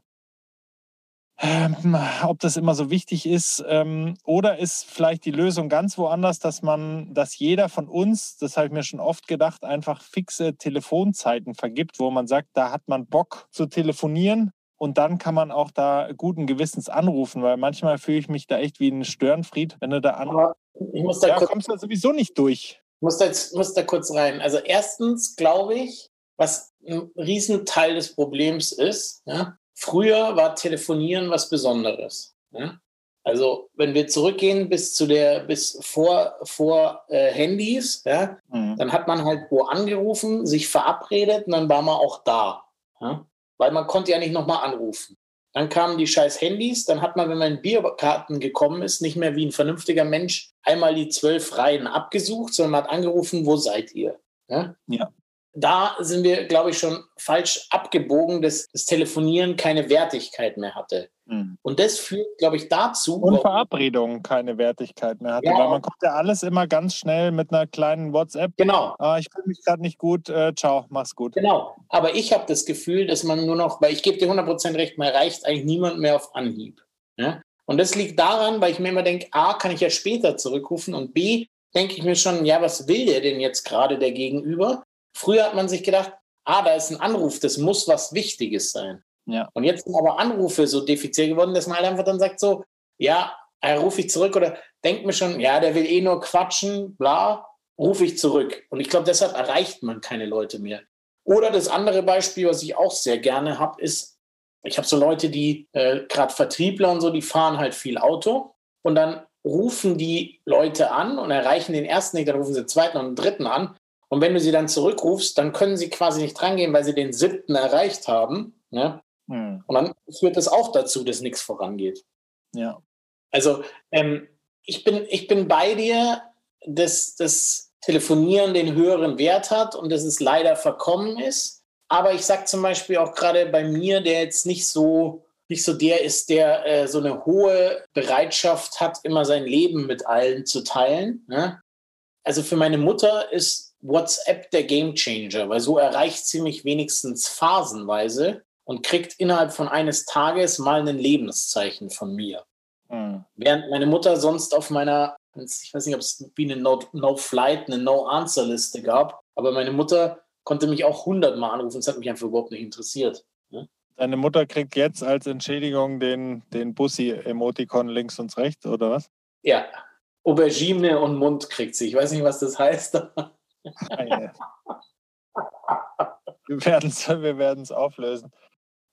ähm, ob das immer so wichtig ist ähm, oder ist vielleicht die Lösung ganz woanders, dass man, dass jeder von uns, das habe ich mir schon oft gedacht, einfach fixe Telefonzeiten vergibt, wo man sagt, da hat man Bock zu telefonieren und dann kann man auch da guten Gewissens anrufen, weil manchmal fühle ich mich da echt wie ein Störenfried, wenn du da anrufst. Ich muss da ja, kurz, kommst du sowieso nicht durch. Ich muss da, jetzt, muss da kurz rein. Also erstens glaube ich, was ein Riesenteil des Problems ist, ja, Früher war Telefonieren was Besonderes. Ja? Also wenn wir zurückgehen bis zu der, bis vor, vor äh, Handys, ja, mhm. dann hat man halt wo angerufen, sich verabredet und dann war man auch da. Ja? Weil man konnte ja nicht nochmal anrufen. Dann kamen die scheiß Handys, dann hat man, wenn man in Bierkarten gekommen ist, nicht mehr wie ein vernünftiger Mensch einmal die zwölf Reihen abgesucht, sondern man hat angerufen, wo seid ihr? Ja. ja. Da sind wir, glaube ich, schon falsch abgebogen, dass das Telefonieren keine Wertigkeit mehr hatte. Mhm. Und das führt, glaube ich, dazu. Und Verabredungen keine Wertigkeit mehr hatte, ja. weil man konnte alles immer ganz schnell mit einer kleinen WhatsApp. Genau. Ah, ich fühle mich gerade nicht gut, äh, ciao, mach's gut. Genau. Aber ich habe das Gefühl, dass man nur noch, weil ich gebe dir 100% recht, man erreicht eigentlich niemand mehr auf Anhieb. Ja? Und das liegt daran, weil ich mir immer denke, A, kann ich ja später zurückrufen und B, denke ich mir schon, ja, was will der denn jetzt gerade der Gegenüber? Früher hat man sich gedacht, ah, da ist ein Anruf, das muss was Wichtiges sein. Ja. Und jetzt sind aber Anrufe so defizient geworden, dass man halt einfach dann sagt so, ja, äh, rufe ich zurück oder denkt mir schon, ja, der will eh nur quatschen, bla, rufe ich zurück. Und ich glaube, deshalb erreicht man keine Leute mehr. Oder das andere Beispiel, was ich auch sehr gerne habe, ist, ich habe so Leute, die äh, gerade Vertriebler und so, die fahren halt viel Auto und dann rufen die Leute an und erreichen den ersten nicht, dann rufen sie den zweiten und den dritten an und wenn du sie dann zurückrufst, dann können sie quasi nicht drangehen, weil sie den siebten erreicht haben. Ne? Hm. Und dann führt das auch dazu, dass nichts vorangeht. Ja. Also ähm, ich, bin, ich bin bei dir, dass das Telefonieren den höheren Wert hat und dass es leider verkommen ist. Aber ich sage zum Beispiel auch gerade bei mir, der jetzt nicht so, nicht so der ist, der äh, so eine hohe Bereitschaft hat, immer sein Leben mit allen zu teilen. Ne? Also für meine Mutter ist WhatsApp der Gamechanger, weil so erreicht sie mich wenigstens phasenweise und kriegt innerhalb von eines Tages mal ein Lebenszeichen von mir. Mhm. Während meine Mutter sonst auf meiner, ich weiß nicht, ob es wie eine No-Flight, no eine No-Answer-Liste gab, aber meine Mutter konnte mich auch hundertmal anrufen, es hat mich einfach überhaupt nicht interessiert. Ne? Deine Mutter kriegt jetzt als Entschädigung den, den Bussi-Emoticon links und rechts, oder was? Ja, Aubergine und Mund kriegt sie. Ich weiß nicht, was das heißt. Wir werden es auflösen.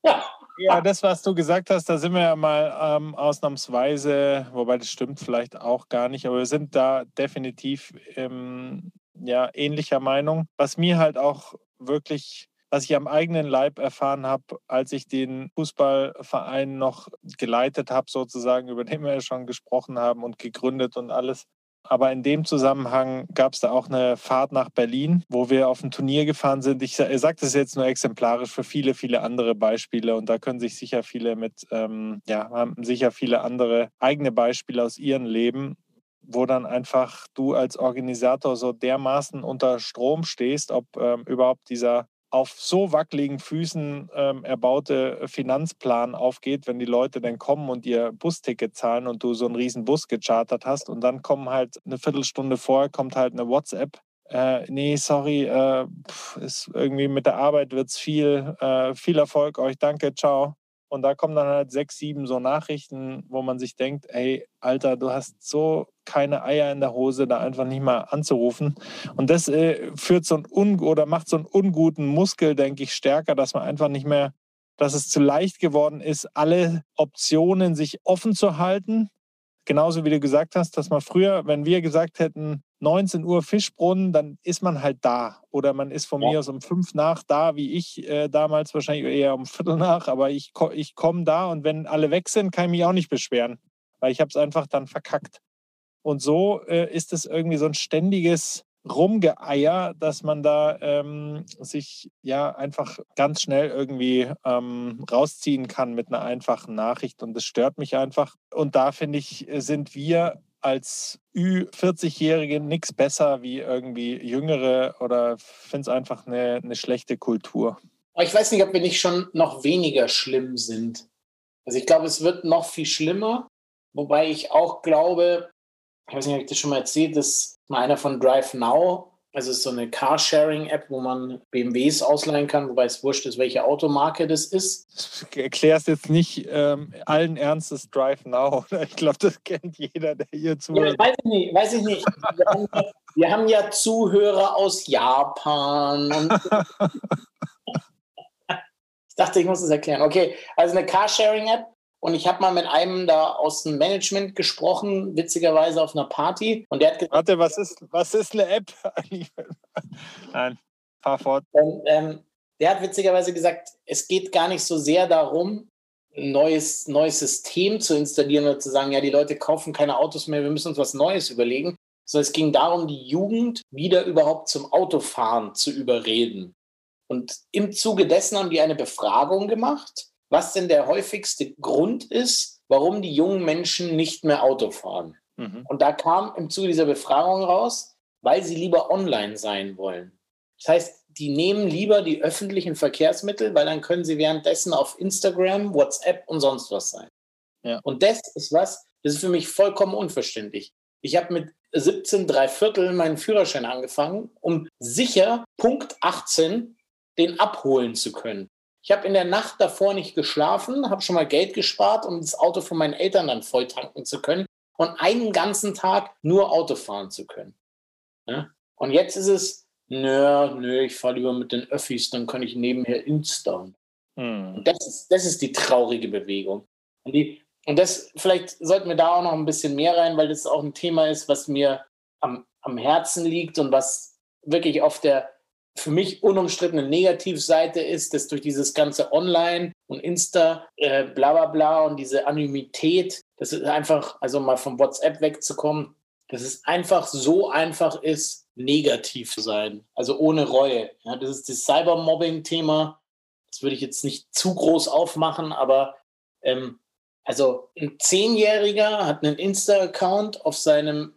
Ja. ja, das, was du gesagt hast, da sind wir ja mal ähm, ausnahmsweise, wobei das stimmt vielleicht auch gar nicht, aber wir sind da definitiv ähm, ja, ähnlicher Meinung. Was mir halt auch wirklich was ich am eigenen Leib erfahren habe, als ich den Fußballverein noch geleitet habe, sozusagen, über den wir ja schon gesprochen haben und gegründet und alles, aber in dem Zusammenhang gab es da auch eine Fahrt nach Berlin, wo wir auf ein Turnier gefahren sind. Ich sage das jetzt nur exemplarisch für viele, viele andere Beispiele. Und da können sich sicher viele mit, ähm, ja, haben sicher viele andere eigene Beispiele aus ihrem Leben, wo dann einfach du als Organisator so dermaßen unter Strom stehst, ob ähm, überhaupt dieser auf so wackeligen Füßen ähm, erbaute Finanzplan aufgeht, wenn die Leute dann kommen und ihr Busticket zahlen und du so einen riesen Bus gechartert hast und dann kommen halt eine Viertelstunde vorher kommt halt eine WhatsApp. Äh, nee, sorry, äh, ist irgendwie mit der Arbeit wird es viel. Äh, viel Erfolg euch, danke, ciao. Und da kommen dann halt sechs, sieben so Nachrichten, wo man sich denkt, ey, Alter, du hast so keine Eier in der Hose, da einfach nicht mal anzurufen. Und das äh, führt so ein un oder macht so einen unguten Muskel, denke ich, stärker, dass man einfach nicht mehr, dass es zu leicht geworden ist, alle Optionen sich offen zu halten. Genauso wie du gesagt hast, dass man früher, wenn wir gesagt hätten, 19 Uhr Fischbrunnen, dann ist man halt da. Oder man ist von ja. mir aus um fünf nach da, wie ich äh, damals wahrscheinlich eher um Viertel nach, aber ich, ich komme da und wenn alle weg sind, kann ich mich auch nicht beschweren, weil ich habe es einfach dann verkackt. Und so äh, ist es irgendwie so ein ständiges Rumgeeier, dass man da ähm, sich ja einfach ganz schnell irgendwie ähm, rausziehen kann mit einer einfachen Nachricht. Und das stört mich einfach. Und da finde ich, sind wir als Ü40-Jährige nichts besser wie irgendwie Jüngere oder finde es einfach eine, eine schlechte Kultur. ich weiß nicht, ob wir nicht schon noch weniger schlimm sind. Also ich glaube, es wird noch viel schlimmer, wobei ich auch glaube, ich weiß nicht, ob ich das schon mal erzählt, dass mal einer von Drive Now also es ist so eine Carsharing-App, wo man BMWs ausleihen kann, wobei es wurscht ist, welche Automarke das ist. Du erklärst jetzt nicht ähm, allen Ernstes Drive Now. [LAUGHS] Ich glaube, das kennt jeder, der hier zuhört. Ja, weiß ich nicht. Weiß ich nicht. Wir, haben, wir haben ja Zuhörer aus Japan. [LAUGHS] ich dachte, ich muss das erklären. Okay, also eine Carsharing-App, und ich habe mal mit einem da aus dem Management gesprochen, witzigerweise auf einer Party. Und der hat gesagt, Warte, was ist, was ist eine App? [LAUGHS] Nein, fahr fort. Und, ähm, der hat witzigerweise gesagt, es geht gar nicht so sehr darum, ein neues, neues System zu installieren oder zu sagen, ja, die Leute kaufen keine Autos mehr, wir müssen uns was Neues überlegen, sondern es ging darum, die Jugend wieder überhaupt zum Autofahren zu überreden. Und im Zuge dessen haben die eine Befragung gemacht, was denn der häufigste Grund ist, warum die jungen Menschen nicht mehr Auto fahren. Mhm. Und da kam im Zuge dieser Befragung raus, weil sie lieber online sein wollen. Das heißt, die nehmen lieber die öffentlichen Verkehrsmittel, weil dann können sie währenddessen auf Instagram, WhatsApp und sonst was sein. Ja. Und das ist was, das ist für mich vollkommen unverständlich. Ich habe mit 17, drei Viertel meinen Führerschein angefangen, um sicher Punkt 18 den abholen zu können. Ich habe in der Nacht davor nicht geschlafen, habe schon mal Geld gespart, um das Auto von meinen Eltern dann voll tanken zu können und einen ganzen Tag nur Auto fahren zu können. Ja? Und jetzt ist es, nö, nö, ich fahre lieber mit den Öffis, dann kann ich nebenher Insta. Hm. Das, ist, das ist die traurige Bewegung. Und, die, und das, vielleicht sollten wir da auch noch ein bisschen mehr rein, weil das auch ein Thema ist, was mir am, am Herzen liegt und was wirklich auf der für mich unumstrittene Negativseite ist, dass durch dieses ganze Online und Insta, äh, bla bla bla und diese Anonymität, das ist einfach, also mal vom WhatsApp wegzukommen, dass es einfach so einfach ist, negativ zu sein, also ohne Reue. Ja, das ist das Cybermobbing-Thema. Das würde ich jetzt nicht zu groß aufmachen, aber ähm, also ein Zehnjähriger hat einen Insta-Account auf seinem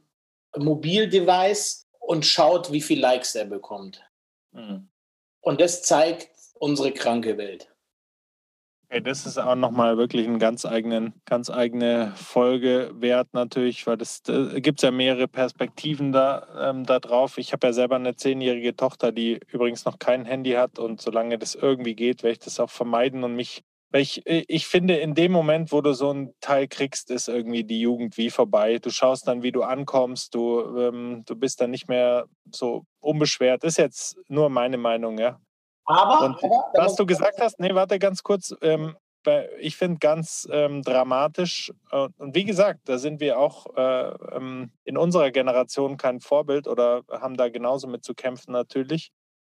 Mobildevice und schaut, wie viele Likes er bekommt. Mhm. Und das zeigt unsere kranke Welt. Okay, das ist auch nochmal wirklich ein ganz eigenen, ganz eigene Folge wert natürlich, weil da gibt es ja mehrere Perspektiven da, ähm, da drauf. Ich habe ja selber eine zehnjährige Tochter, die übrigens noch kein Handy hat und solange das irgendwie geht, werde ich das auch vermeiden und mich weil ich, äh, ich finde, in dem Moment, wo du so einen Teil kriegst, ist irgendwie die Jugend wie vorbei. Du schaust dann, wie du ankommst, du, ähm, du bist dann nicht mehr so unbeschwert. Ist jetzt nur meine Meinung, ja. Aber, Und was du gesagt hast, nee, warte ganz kurz. Ähm, ich finde ganz ähm, dramatisch. Äh, und wie gesagt, da sind wir auch äh, ähm, in unserer Generation kein Vorbild oder haben da genauso mit zu kämpfen natürlich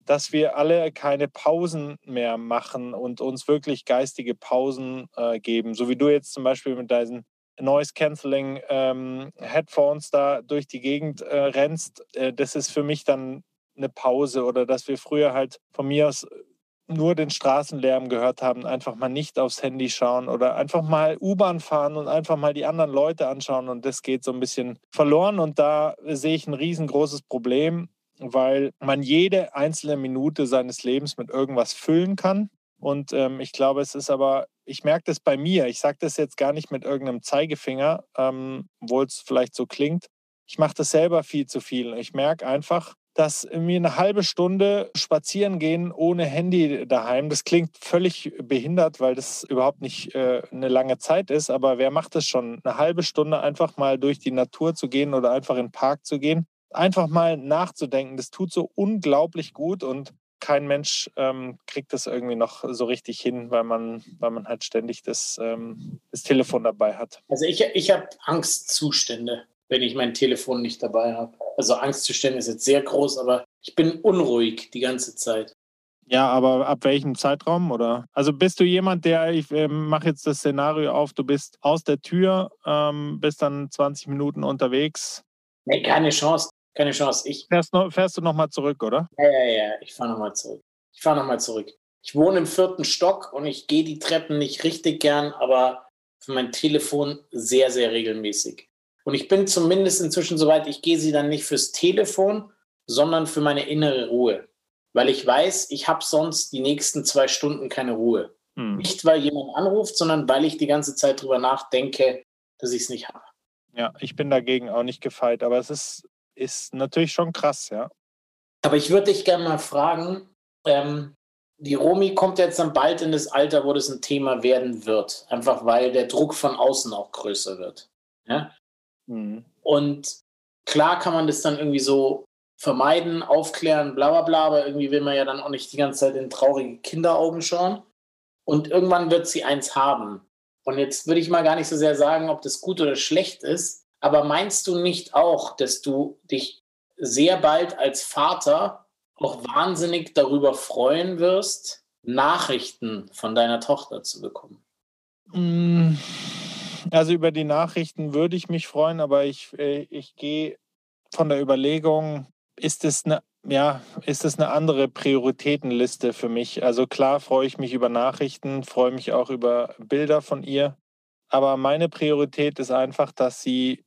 dass wir alle keine Pausen mehr machen und uns wirklich geistige Pausen äh, geben. So wie du jetzt zum Beispiel mit deinen Noise Cancelling ähm, Headphones da durch die Gegend äh, rennst. Äh, das ist für mich dann eine Pause oder dass wir früher halt von mir aus nur den Straßenlärm gehört haben, einfach mal nicht aufs Handy schauen oder einfach mal U-Bahn fahren und einfach mal die anderen Leute anschauen und das geht so ein bisschen verloren und da sehe ich ein riesengroßes Problem weil man jede einzelne Minute seines Lebens mit irgendwas füllen kann. Und ähm, ich glaube, es ist aber, ich merke das bei mir, ich sage das jetzt gar nicht mit irgendeinem Zeigefinger, ähm, obwohl es vielleicht so klingt. Ich mache das selber viel zu viel. Ich merke einfach, dass mir eine halbe Stunde spazieren gehen ohne Handy daheim, das klingt völlig behindert, weil das überhaupt nicht äh, eine lange Zeit ist. Aber wer macht das schon? Eine halbe Stunde einfach mal durch die Natur zu gehen oder einfach in den Park zu gehen einfach mal nachzudenken. Das tut so unglaublich gut und kein Mensch ähm, kriegt das irgendwie noch so richtig hin, weil man, weil man halt ständig das, ähm, das Telefon dabei hat. Also ich, ich habe Angstzustände, wenn ich mein Telefon nicht dabei habe. Also Angstzustände ist jetzt sehr groß, aber ich bin unruhig die ganze Zeit. Ja, aber ab welchem Zeitraum oder? Also bist du jemand, der, ich äh, mache jetzt das Szenario auf, du bist aus der Tür, ähm, bist dann 20 Minuten unterwegs. Nee, keine Chance. Keine Chance. Ich, fährst, noch, fährst du nochmal zurück, oder? Ja, ja, ja. Ich fahre nochmal zurück. Ich fahre nochmal zurück. Ich wohne im vierten Stock und ich gehe die Treppen nicht richtig gern, aber für mein Telefon sehr, sehr regelmäßig. Und ich bin zumindest inzwischen soweit, ich gehe sie dann nicht fürs Telefon, sondern für meine innere Ruhe. Weil ich weiß, ich habe sonst die nächsten zwei Stunden keine Ruhe. Hm. Nicht, weil jemand anruft, sondern weil ich die ganze Zeit drüber nachdenke, dass ich es nicht habe. Ja, ich bin dagegen auch nicht gefeit, aber es ist ist natürlich schon krass, ja. Aber ich würde dich gerne mal fragen, ähm, die Romi kommt jetzt dann bald in das Alter, wo das ein Thema werden wird. Einfach weil der Druck von außen auch größer wird. Ja? Mhm. Und klar kann man das dann irgendwie so vermeiden, aufklären, bla bla bla, aber irgendwie will man ja dann auch nicht die ganze Zeit in traurige Kinderaugen schauen. Und irgendwann wird sie eins haben. Und jetzt würde ich mal gar nicht so sehr sagen, ob das gut oder schlecht ist, aber meinst du nicht auch, dass du dich sehr bald als Vater auch wahnsinnig darüber freuen wirst, Nachrichten von deiner Tochter zu bekommen? Mm, also über die Nachrichten würde ich mich freuen, aber ich, äh, ich gehe von der Überlegung, ist es eine ja, ist es eine andere Prioritätenliste für mich. Also klar freue ich mich über Nachrichten, freue mich auch über Bilder von ihr. Aber meine Priorität ist einfach, dass sie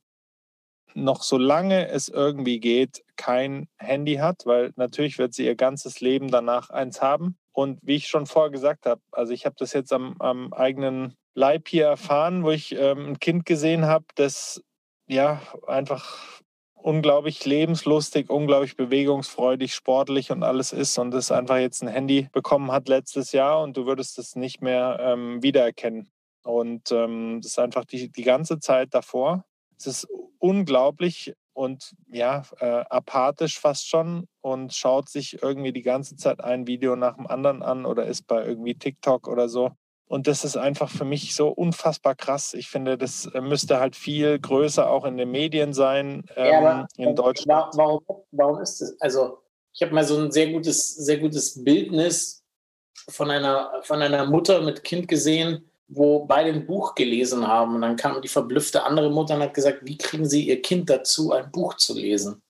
noch so lange es irgendwie geht, kein Handy hat, weil natürlich wird sie ihr ganzes Leben danach eins haben. Und wie ich schon vorher gesagt habe, also ich habe das jetzt am, am eigenen Leib hier erfahren, wo ich ähm, ein Kind gesehen habe, das ja einfach unglaublich lebenslustig, unglaublich bewegungsfreudig, sportlich und alles ist und das einfach jetzt ein Handy bekommen hat letztes Jahr und du würdest es nicht mehr ähm, wiedererkennen. Und ähm, das ist einfach die, die ganze Zeit davor. Es ist unglaublich und ja, äh, apathisch fast schon und schaut sich irgendwie die ganze Zeit ein Video nach dem anderen an oder ist bei irgendwie TikTok oder so. Und das ist einfach für mich so unfassbar krass. Ich finde, das äh, müsste halt viel größer auch in den Medien sein ähm, ja, in Deutschland. Warum, warum ist das? Also, ich habe mal so ein sehr gutes, sehr gutes Bildnis von einer, von einer Mutter mit Kind gesehen, wo beide ein Buch gelesen haben. Und dann kam die verblüffte andere Mutter und hat gesagt, wie kriegen Sie Ihr Kind dazu, ein Buch zu lesen?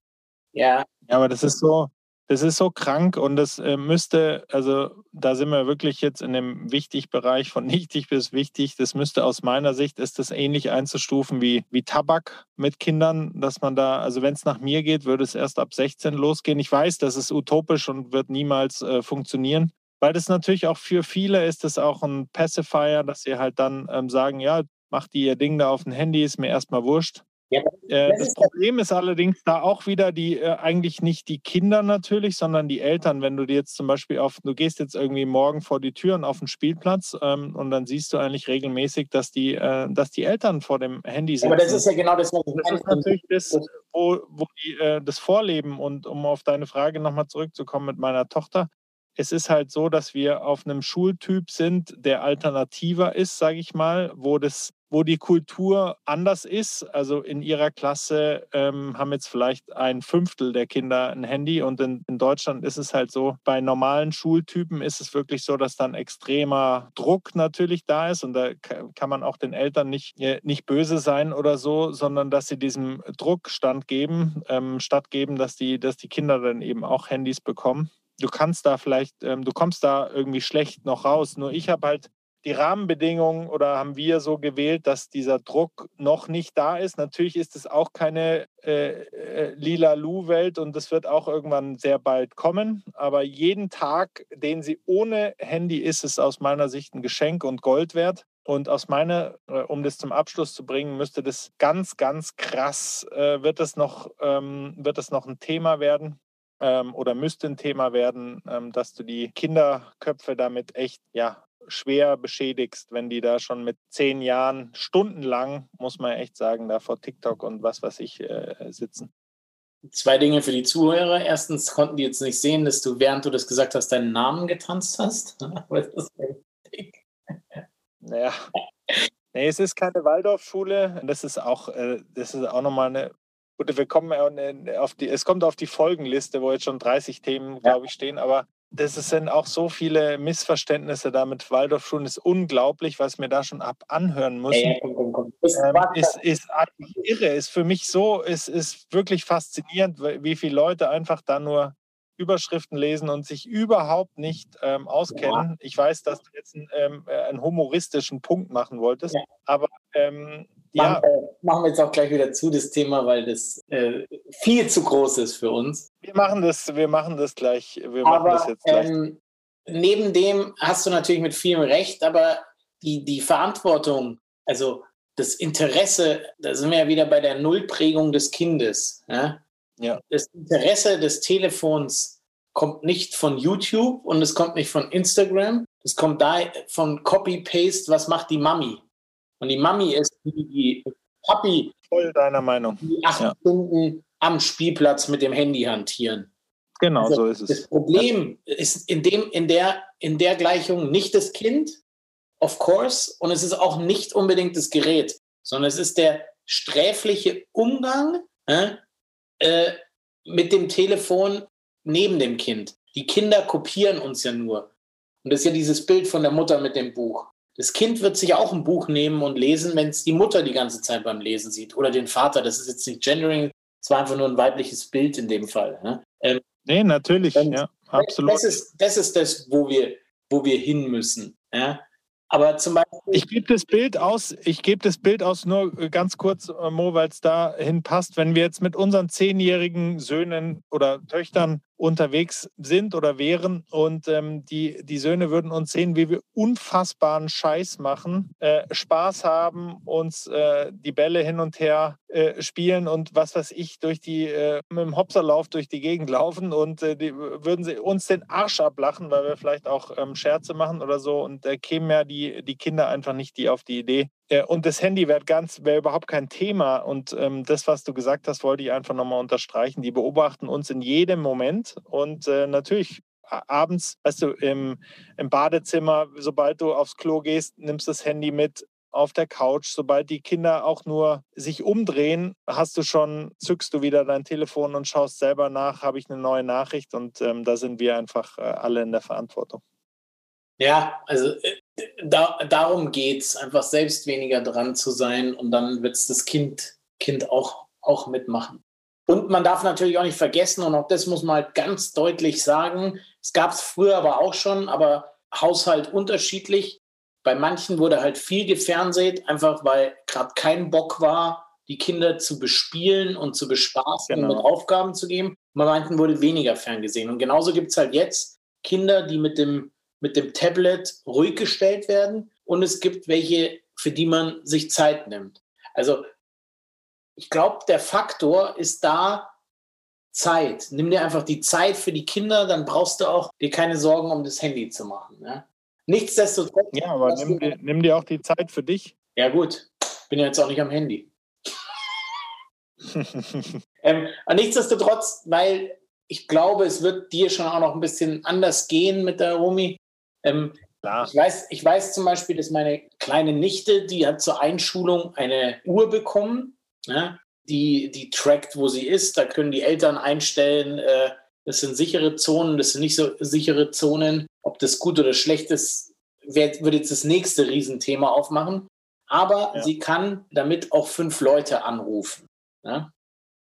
Ja. Ja, aber das ist so, das ist so krank und das äh, müsste, also da sind wir wirklich jetzt in dem wichtig Bereich von [LAUGHS] nichtig bis wichtig. Das müsste aus meiner Sicht ist das ähnlich einzustufen wie, wie Tabak mit Kindern, dass man da, also wenn es nach mir geht, würde es erst ab 16 losgehen. Ich weiß, das ist utopisch und wird niemals äh, funktionieren. Weil das natürlich auch für viele ist das auch ein Pacifier, dass sie halt dann ähm, sagen, ja, mach die ihr Ding da auf dem Handy, ist mir erstmal wurscht. Ja, äh, das Problem ist allerdings da auch wieder die äh, eigentlich nicht die Kinder natürlich, sondern die Eltern. Wenn du dir jetzt zum Beispiel auf, du gehst jetzt irgendwie morgen vor die Tür und auf den Spielplatz ähm, und dann siehst du eigentlich regelmäßig, dass die, äh, dass die Eltern vor dem Handy sind. Aber das ist ja genau das, was ich Das ist natürlich das, wo, wo die äh, das vorleben. Und um auf deine Frage nochmal zurückzukommen mit meiner Tochter, es ist halt so, dass wir auf einem Schultyp sind, der alternativer ist, sage ich mal, wo das wo die Kultur anders ist. Also in ihrer Klasse ähm, haben jetzt vielleicht ein Fünftel der Kinder ein Handy und in, in, Deutschland ist es halt so, bei normalen Schultypen ist es wirklich so, dass dann extremer Druck natürlich da ist und da kann man auch den Eltern nicht, äh, nicht böse sein oder so, sondern dass sie diesem Druck standgeben, ähm, stattgeben, dass die, dass die Kinder dann eben auch Handys bekommen du kannst da vielleicht, ähm, du kommst da irgendwie schlecht noch raus. Nur ich habe halt die Rahmenbedingungen oder haben wir so gewählt, dass dieser Druck noch nicht da ist. Natürlich ist es auch keine äh, äh, lila Lu-Welt und das wird auch irgendwann sehr bald kommen. Aber jeden Tag, den sie ohne Handy ist, ist aus meiner Sicht ein Geschenk und Gold wert. Und aus meiner, äh, um das zum Abschluss zu bringen, müsste das ganz, ganz krass, äh, wird, das noch, ähm, wird das noch ein Thema werden ähm, oder müsste ein Thema werden, ähm, dass du die Kinderköpfe damit echt ja, schwer beschädigst, wenn die da schon mit zehn Jahren stundenlang, muss man echt sagen, da vor TikTok und was weiß ich äh, sitzen. Zwei Dinge für die Zuhörer. Erstens konnten die jetzt nicht sehen, dass du, während du das gesagt hast, deinen Namen getanzt hast. [LAUGHS] naja. Nee, es ist keine Waldorfschule. Das ist auch, äh, das ist auch nochmal eine Gut, wir kommen auf die, es kommt auf die Folgenliste, wo jetzt schon 30 Themen, ja. glaube ich, stehen, aber das sind auch so viele Missverständnisse da mit Waldorfschulen. Ist unglaublich, was mir da schon ab anhören. Ja, komm, komm, komm. Ist, ähm, ist, ist irre. Ist für mich so, ist, ist wirklich faszinierend, wie viele Leute einfach da nur Überschriften lesen und sich überhaupt nicht ähm, auskennen. Ja. Ich weiß, dass du jetzt einen, ähm, äh, einen humoristischen Punkt machen wolltest, ja. aber ähm, ja. Machen, äh, machen, wir jetzt auch gleich wieder zu, das Thema, weil das äh, viel zu groß ist für uns. Wir machen das, wir machen das gleich. Wir aber, machen das jetzt gleich. Ähm, neben dem hast du natürlich mit vielem recht, aber die, die Verantwortung, also das Interesse, da sind wir ja wieder bei der Nullprägung des Kindes. Ja? Ja. Das Interesse des Telefons kommt nicht von YouTube und es kommt nicht von Instagram. Es kommt da von Copy-Paste, was macht die Mami? Und die Mami ist die, die Papi. Voll deiner Meinung. Die acht ja. Stunden am Spielplatz mit dem Handy hantieren. Genau, also so ist es. Das Problem ist in, dem, in, der, in der Gleichung nicht das Kind, of course, und es ist auch nicht unbedingt das Gerät, sondern es ist der sträfliche Umgang äh, äh, mit dem Telefon neben dem Kind. Die Kinder kopieren uns ja nur. Und das ist ja dieses Bild von der Mutter mit dem Buch. Das Kind wird sich auch ein Buch nehmen und lesen, wenn es die Mutter die ganze Zeit beim Lesen sieht oder den Vater. Das ist jetzt nicht Gendering, Es war einfach nur ein weibliches Bild in dem Fall. Ne? Ähm, nee, natürlich, ja, absolut. Das ist, das ist das, wo wir, wo wir hin müssen. Ja? Aber zum Beispiel. Ich gebe das Bild aus, ich gebe das Bild aus nur ganz kurz, äh, Mo, weil es dahin passt. Wenn wir jetzt mit unseren zehnjährigen Söhnen oder Töchtern unterwegs sind oder wären. Und ähm, die, die Söhne würden uns sehen, wie wir unfassbaren Scheiß machen, äh, Spaß haben, uns äh, die Bälle hin und her äh, spielen und was weiß ich, durch die, äh, mit dem Hopserlauf durch die Gegend laufen. Und äh, die, würden sie uns den Arsch ablachen, weil wir vielleicht auch ähm, Scherze machen oder so. Und da kämen ja die, die Kinder einfach nicht die auf die Idee, äh, und das Handy wäre ganz, wäre überhaupt kein Thema. Und ähm, das, was du gesagt hast, wollte ich einfach nochmal unterstreichen. Die beobachten uns in jedem Moment. Und äh, natürlich abends, weißt du, im, im Badezimmer, sobald du aufs Klo gehst, nimmst das Handy mit auf der Couch. Sobald die Kinder auch nur sich umdrehen, hast du schon, zückst du wieder dein Telefon und schaust selber nach, habe ich eine neue Nachricht. Und ähm, da sind wir einfach äh, alle in der Verantwortung. Ja, also äh, da, darum geht es, einfach selbst weniger dran zu sein und dann wird es das Kind, kind auch, auch mitmachen. Und man darf natürlich auch nicht vergessen, und auch das muss man halt ganz deutlich sagen, es gab es früher aber auch schon, aber Haushalt unterschiedlich. Bei manchen wurde halt viel gefernseht, einfach weil gerade kein Bock war, die Kinder zu bespielen und zu bespaßen genau. und mit Aufgaben zu geben. Bei manchen wurde weniger ferngesehen. Und genauso gibt es halt jetzt Kinder, die mit dem mit dem Tablet ruhig gestellt werden und es gibt welche, für die man sich Zeit nimmt. Also ich glaube, der Faktor ist da Zeit. Nimm dir einfach die Zeit für die Kinder, dann brauchst du auch dir keine Sorgen um das Handy zu machen. Ne? Nichtsdestotrotz. Ja, aber nimm dir, nimm dir auch die Zeit für dich. Ja, gut. Bin ja jetzt auch nicht am Handy. [LAUGHS] ähm, nichtsdestotrotz, weil ich glaube, es wird dir schon auch noch ein bisschen anders gehen mit der Romi. Ähm, ich, weiß, ich weiß zum Beispiel, dass meine kleine Nichte, die hat zur Einschulung eine Uhr bekommen, ja, die, die trackt, wo sie ist. Da können die Eltern einstellen, äh, das sind sichere Zonen, das sind nicht so sichere Zonen. Ob das gut oder schlecht ist, wird, wird jetzt das nächste Riesenthema aufmachen. Aber ja. sie kann damit auch fünf Leute anrufen. Ja?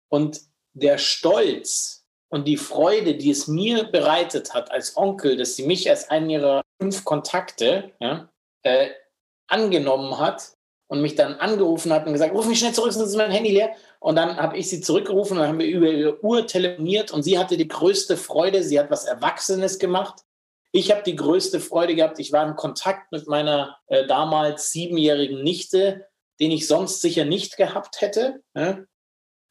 Und der Stolz, und die Freude, die es mir bereitet hat als Onkel, dass sie mich als einen ihrer fünf Kontakte ja, äh, angenommen hat und mich dann angerufen hat und gesagt, ruf mich schnell zurück, sonst ist mein Handy leer. Und dann habe ich sie zurückgerufen und dann haben wir über ihre Uhr telefoniert und sie hatte die größte Freude. Sie hat was Erwachsenes gemacht. Ich habe die größte Freude gehabt. Ich war in Kontakt mit meiner äh, damals siebenjährigen Nichte, den ich sonst sicher nicht gehabt hätte. Ja?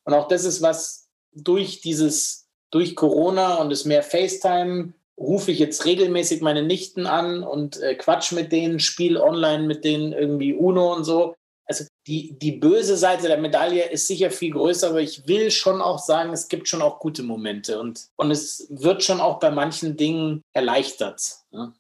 Und auch das ist was durch dieses durch Corona und es mehr FaceTime rufe ich jetzt regelmäßig meine Nichten an und äh, quatsch mit denen, spiel online mit denen irgendwie Uno und so. Also die, die böse Seite der Medaille ist sicher viel größer, aber ich will schon auch sagen, es gibt schon auch gute Momente und, und es wird schon auch bei manchen Dingen erleichtert. Ne?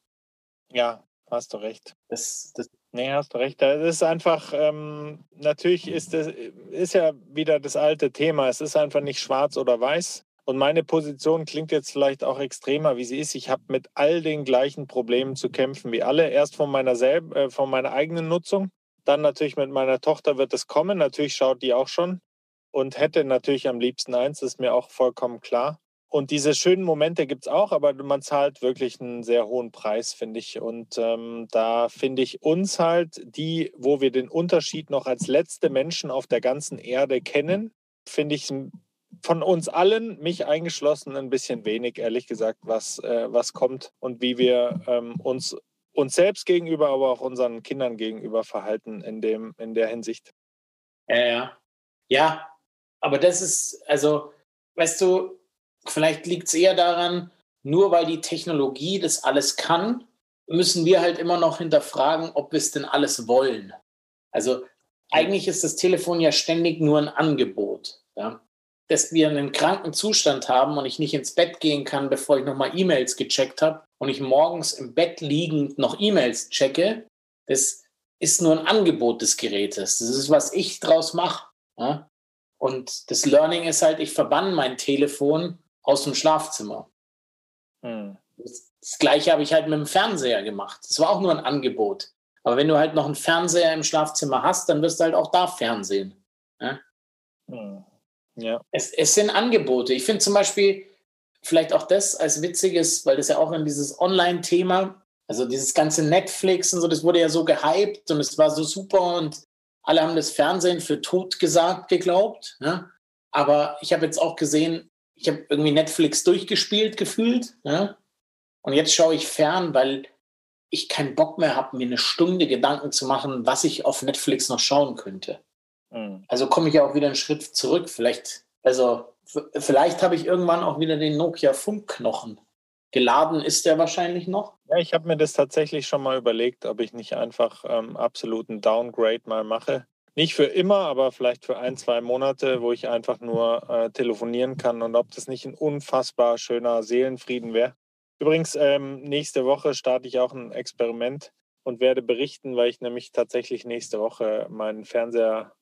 Ja, hast du recht. Das, das Nee, hast du recht. Das ist einfach, ähm, natürlich ist das ist ja wieder das alte Thema. Es ist einfach nicht schwarz oder weiß. Und meine Position klingt jetzt vielleicht auch extremer, wie sie ist. Ich habe mit all den gleichen Problemen zu kämpfen wie alle. Erst von meiner, selb äh, von meiner eigenen Nutzung, dann natürlich mit meiner Tochter wird es kommen. Natürlich schaut die auch schon und hätte natürlich am liebsten eins, ist mir auch vollkommen klar. Und diese schönen Momente gibt es auch, aber man zahlt wirklich einen sehr hohen Preis, finde ich. Und ähm, da finde ich uns halt die, wo wir den Unterschied noch als letzte Menschen auf der ganzen Erde kennen, finde ich von uns allen, mich eingeschlossen, ein bisschen wenig, ehrlich gesagt, was, äh, was kommt und wie wir ähm, uns, uns selbst gegenüber, aber auch unseren Kindern gegenüber verhalten in, dem, in der Hinsicht. Ja, ja. Ja, aber das ist, also, weißt du, vielleicht liegt es eher daran, nur weil die Technologie das alles kann, müssen wir halt immer noch hinterfragen, ob wir es denn alles wollen. Also eigentlich ist das Telefon ja ständig nur ein Angebot. Ja? Dass wir einen kranken Zustand haben und ich nicht ins Bett gehen kann, bevor ich nochmal E-Mails gecheckt habe und ich morgens im Bett liegend noch E-Mails checke, das ist nur ein Angebot des Gerätes. Das ist, was ich draus mache. Ja? Und das Learning ist halt, ich verbanne mein Telefon aus dem Schlafzimmer. Hm. Das, das gleiche habe ich halt mit dem Fernseher gemacht. Das war auch nur ein Angebot. Aber wenn du halt noch einen Fernseher im Schlafzimmer hast, dann wirst du halt auch da Fernsehen. Ja? Hm. Ja. Es, es sind Angebote. Ich finde zum Beispiel vielleicht auch das als witziges, weil das ja auch in dieses Online-Thema, also dieses ganze Netflix und so, das wurde ja so gehypt und es war so super und alle haben das Fernsehen für tot gesagt geglaubt. Ne? Aber ich habe jetzt auch gesehen, ich habe irgendwie Netflix durchgespielt gefühlt. Ne? Und jetzt schaue ich fern, weil ich keinen Bock mehr habe, mir eine Stunde Gedanken zu machen, was ich auf Netflix noch schauen könnte. Mhm. Also komme ich ja auch wieder einen Schritt zurück. Vielleicht, also vielleicht habe ich irgendwann auch wieder den Nokia Funkknochen. Geladen ist der wahrscheinlich noch. Ja, ich habe mir das tatsächlich schon mal überlegt, ob ich nicht einfach ähm, absoluten Downgrade mal mache. Nicht für immer, aber vielleicht für ein, zwei Monate, wo ich einfach nur äh, telefonieren kann und ob das nicht ein unfassbar schöner Seelenfrieden wäre. Übrigens, ähm, nächste Woche starte ich auch ein Experiment und werde berichten, weil ich nämlich tatsächlich nächste Woche meinen Fernseher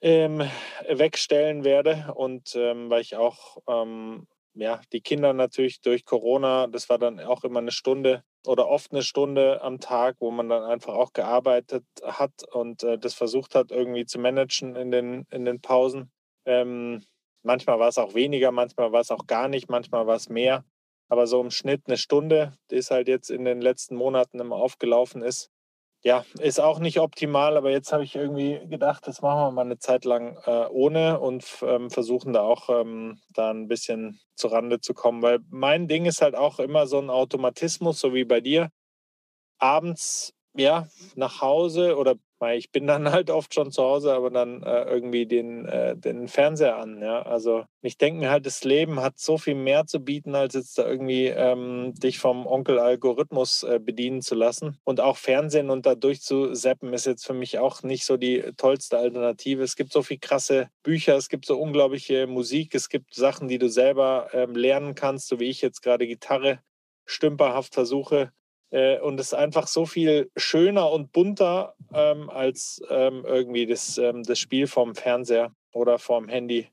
ähm, wegstellen werde und ähm, weil ich auch ähm, ja, die Kinder natürlich durch Corona, das war dann auch immer eine Stunde oder oft eine Stunde am Tag, wo man dann einfach auch gearbeitet hat und äh, das versucht hat, irgendwie zu managen in den, in den Pausen. Ähm, manchmal war es auch weniger, manchmal war es auch gar nicht, manchmal war es mehr. Aber so im Schnitt eine Stunde, die es halt jetzt in den letzten Monaten immer aufgelaufen ist. Ja, ist auch nicht optimal, aber jetzt habe ich irgendwie gedacht, das machen wir mal eine Zeit lang äh, ohne und ähm, versuchen da auch ähm, da ein bisschen zur Rande zu kommen. Weil mein Ding ist halt auch immer so ein Automatismus, so wie bei dir. Abends ja, nach Hause oder ich bin dann [LAUGHS] halt oft schon zu Hause, aber dann äh, irgendwie den, äh, den Fernseher an. Ja? Also ich denke mir halt, das Leben hat so viel mehr zu bieten, als jetzt da irgendwie ähm, dich vom Onkel-Algorithmus äh, bedienen zu lassen. Und auch Fernsehen und da durchzuseppen ist jetzt für mich auch nicht so die tollste Alternative. Es gibt so viel krasse Bücher, es gibt so unglaubliche Musik, es gibt Sachen, die du selber ähm, lernen kannst, so wie ich jetzt gerade Gitarre stümperhaft versuche und es ist einfach so viel schöner und bunter ähm, als ähm, irgendwie das, ähm, das Spiel vom Fernseher oder vom Handy.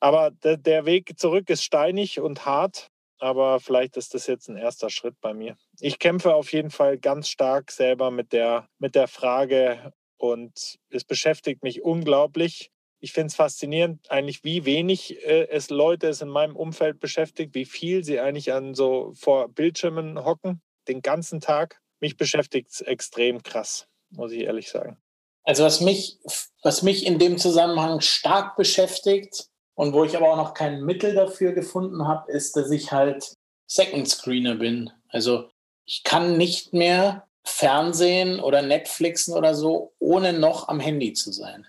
Aber de der Weg zurück ist steinig und hart, aber vielleicht ist das jetzt ein erster Schritt bei mir. Ich kämpfe auf jeden Fall ganz stark selber mit der, mit der Frage und es beschäftigt mich unglaublich. Ich finde es faszinierend, eigentlich wie wenig äh, es Leute es in meinem Umfeld beschäftigt, wie viel sie eigentlich an so vor Bildschirmen hocken den ganzen Tag. Mich beschäftigt es extrem krass, muss ich ehrlich sagen. Also was mich, was mich in dem Zusammenhang stark beschäftigt und wo ich aber auch noch kein Mittel dafür gefunden habe, ist, dass ich halt Second Screener bin. Also ich kann nicht mehr Fernsehen oder Netflixen oder so, ohne noch am Handy zu sein.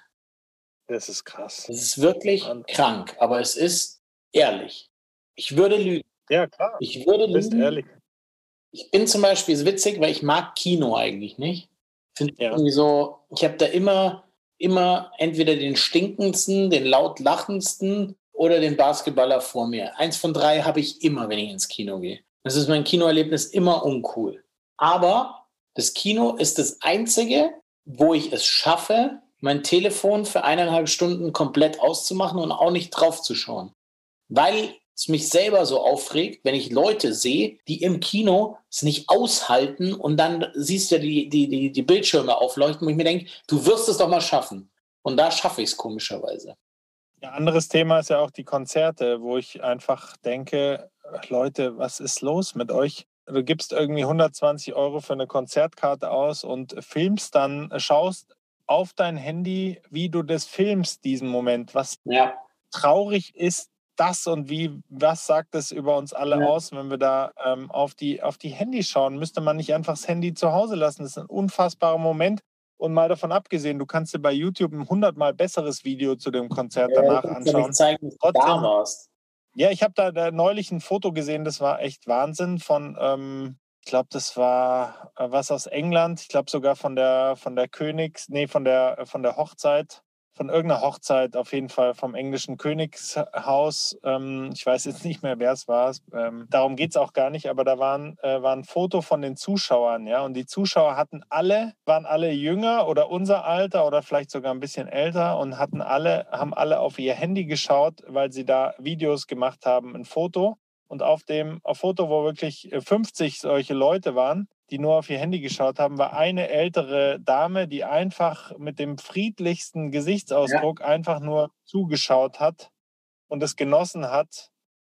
Das ist krass. Das ist wirklich Mann. krank, aber es ist ehrlich. Ich würde lügen. Ja, klar. Ich würde lügen. Bist ehrlich. Ich bin zum Beispiel ist witzig, weil ich mag Kino eigentlich nicht. Finde ja. irgendwie so, ich habe da immer, immer entweder den stinkendsten, den laut lachendsten oder den Basketballer vor mir. Eins von drei habe ich immer, wenn ich ins Kino gehe. Das ist mein Kinoerlebnis immer uncool. Aber das Kino ist das einzige, wo ich es schaffe, mein Telefon für eineinhalb Stunden komplett auszumachen und auch nicht drauf zu schauen. Weil es mich selber so aufregt, wenn ich Leute sehe, die im Kino es nicht aushalten und dann siehst du die, die, die, die Bildschirme aufleuchten, wo ich mir denke, du wirst es doch mal schaffen. Und da schaffe ich es komischerweise. Ein anderes Thema ist ja auch die Konzerte, wo ich einfach denke, Leute, was ist los mit euch? Du gibst irgendwie 120 Euro für eine Konzertkarte aus und filmst dann, schaust auf dein Handy, wie du das filmst, diesen Moment. Was ja. traurig ist, das und wie, was sagt es über uns alle ja. aus, wenn wir da ähm, auf, die, auf die Handys schauen? Müsste man nicht einfach das Handy zu Hause lassen? Das ist ein unfassbarer Moment. Und mal davon abgesehen, du kannst dir bei YouTube ein hundertmal besseres Video zu dem Konzert ja, danach anschauen. Zeigen, Trotzdem, da warst. Ja, ich habe da, da, neulich ein Foto gesehen, das war echt Wahnsinn von, ähm, ich glaube, das war äh, was aus England, ich glaube sogar von der von der Königs, nee, von der von der Hochzeit von irgendeiner Hochzeit, auf jeden Fall vom englischen Königshaus. Ähm, ich weiß jetzt nicht mehr, wer es war. Ähm, darum geht es auch gar nicht, aber da waren, äh, war ein Foto von den Zuschauern, ja. Und die Zuschauer hatten alle, waren alle jünger oder unser Alter oder vielleicht sogar ein bisschen älter und hatten alle, haben alle auf ihr Handy geschaut, weil sie da Videos gemacht haben, ein Foto. Und auf dem auf Foto, wo wirklich 50 äh, solche Leute waren, die nur auf ihr Handy geschaut haben, war eine ältere Dame, die einfach mit dem friedlichsten Gesichtsausdruck ja. einfach nur zugeschaut hat und es genossen hat.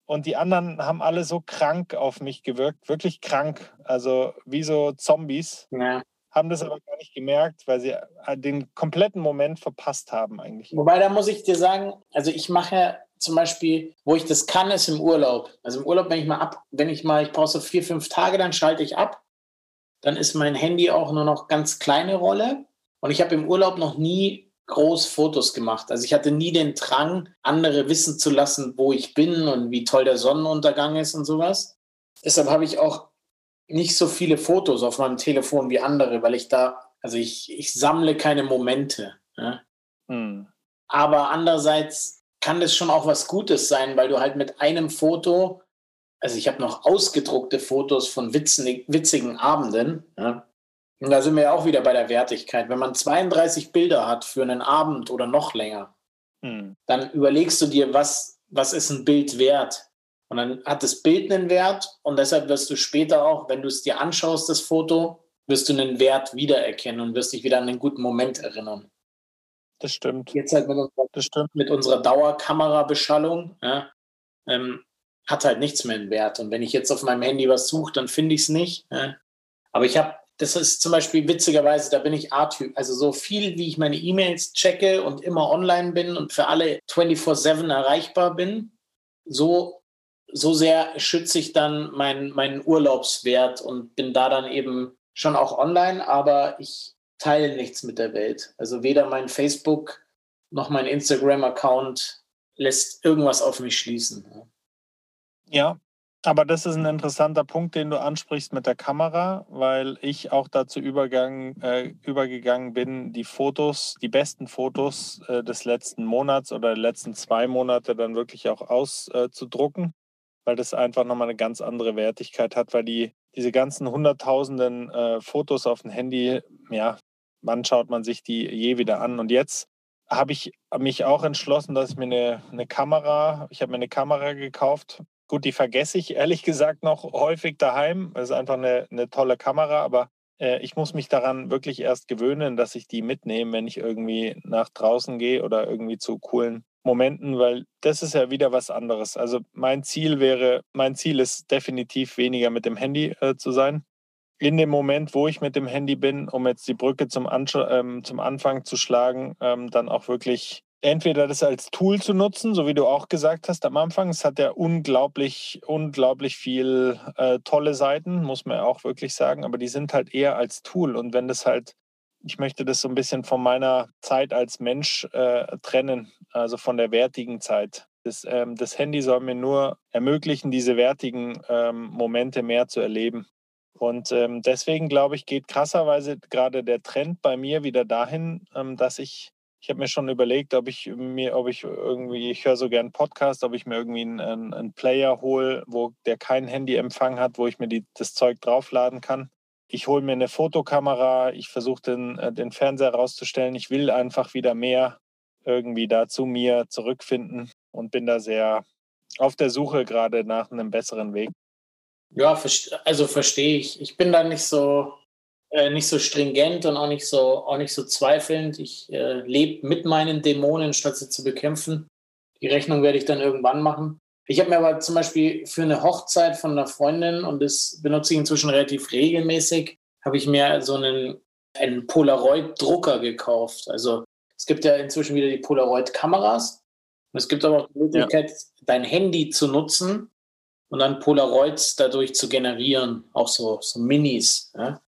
Und die anderen haben alle so krank auf mich gewirkt, wirklich krank, also wie so Zombies. Ja. Haben das aber gar nicht gemerkt, weil sie äh, den kompletten Moment verpasst haben eigentlich. Wobei, da muss ich dir sagen, also ich mache zum Beispiel, wo ich das kann, ist im Urlaub. Also im Urlaub, wenn ich mal ab, wenn ich mal, ich brauche so vier, fünf Tage, dann schalte ich ab. Dann ist mein Handy auch nur noch ganz kleine Rolle. Und ich habe im Urlaub noch nie groß Fotos gemacht. Also ich hatte nie den Drang, andere wissen zu lassen, wo ich bin und wie toll der Sonnenuntergang ist und sowas. Deshalb habe ich auch nicht so viele Fotos auf meinem Telefon wie andere, weil ich da, also ich, ich sammle keine Momente. Ja? Hm. Aber andererseits kann das schon auch was Gutes sein, weil du halt mit einem Foto, also ich habe noch ausgedruckte Fotos von witzigen, witzigen Abenden, ja? und da sind wir ja auch wieder bei der Wertigkeit. Wenn man 32 Bilder hat für einen Abend oder noch länger, Hm. dann überlegst du dir, was, was ist ein Bild wert? Und dann hat das Bild einen Wert und deshalb wirst du später auch, wenn du es dir anschaust, das Foto, wirst du einen Wert wiedererkennen und wirst dich wieder an einen guten Moment erinnern. Das stimmt. Jetzt halt mit unserer, mit unserer Dauerkamerabeschallung, ja, ähm, hat halt nichts mehr einen Wert. Und wenn ich jetzt auf meinem Handy was suche, dann finde ich es nicht. Ja. Aber ich habe, das ist zum Beispiel witzigerweise, da bin ich A-Typ. Also so viel, wie ich meine E-Mails checke und immer online bin und für alle 24-7 erreichbar bin, so, so sehr schütze ich dann meinen meinen Urlaubswert und bin da dann eben schon auch online, aber ich teile nichts mit der Welt. Also weder mein Facebook noch mein Instagram-Account lässt irgendwas auf mich schließen. Ja, aber das ist ein interessanter Punkt, den du ansprichst mit der Kamera, weil ich auch dazu übergang, äh, übergegangen bin, die Fotos, die besten Fotos äh, des letzten Monats oder der letzten zwei Monate dann wirklich auch auszudrucken, weil das einfach nochmal eine ganz andere Wertigkeit hat, weil die diese ganzen hunderttausenden äh, Fotos auf dem Handy, ja, wann schaut man sich die je wieder an? Und jetzt habe ich mich auch entschlossen, dass ich mir eine, eine Kamera, ich habe mir eine Kamera gekauft. Gut, die vergesse ich ehrlich gesagt noch häufig daheim. Das ist einfach eine, eine tolle Kamera, aber äh, ich muss mich daran wirklich erst gewöhnen, dass ich die mitnehme, wenn ich irgendwie nach draußen gehe oder irgendwie zu coolen Momenten, weil das ist ja wieder was anderes. Also mein Ziel wäre, mein Ziel ist definitiv weniger mit dem Handy äh, zu sein. In dem Moment, wo ich mit dem Handy bin, um jetzt die Brücke zum, Ansch ähm, zum Anfang zu schlagen, ähm, dann auch wirklich entweder das als Tool zu nutzen, so wie du auch gesagt hast am Anfang. Es hat ja unglaublich, unglaublich viel äh, tolle Seiten, muss man ja auch wirklich sagen, aber die sind halt eher als Tool. Und wenn das halt, ich möchte das so ein bisschen von meiner Zeit als Mensch äh, trennen, also von der wertigen Zeit. Das, ähm, das Handy soll mir nur ermöglichen, diese wertigen ähm, Momente mehr zu erleben. Und ähm, deswegen glaube ich, geht krasserweise gerade der Trend bei mir wieder dahin, ähm, dass ich, ich habe mir schon überlegt, ob ich mir, ob ich irgendwie, ich höre so gern Podcast, ob ich mir irgendwie einen, einen Player hole, wo der kein Handyempfang hat, wo ich mir die, das Zeug draufladen kann. Ich hole mir eine Fotokamera, ich versuche den, äh, den Fernseher rauszustellen. Ich will einfach wieder mehr irgendwie da zu mir zurückfinden und bin da sehr auf der Suche gerade nach einem besseren Weg. Ja, also verstehe ich. Ich bin da nicht so, äh, nicht so stringent und auch nicht so, auch nicht so zweifelnd. Ich äh, lebe mit meinen Dämonen, statt sie zu bekämpfen. Die Rechnung werde ich dann irgendwann machen. Ich habe mir aber zum Beispiel für eine Hochzeit von einer Freundin, und das benutze ich inzwischen relativ regelmäßig, habe ich mir so einen, einen Polaroid-Drucker gekauft. Also es gibt ja inzwischen wieder die Polaroid-Kameras. Es gibt aber auch die Möglichkeit, ja. dein Handy zu nutzen und dann Polaroids dadurch zu generieren, auch so, so Minis. Ja?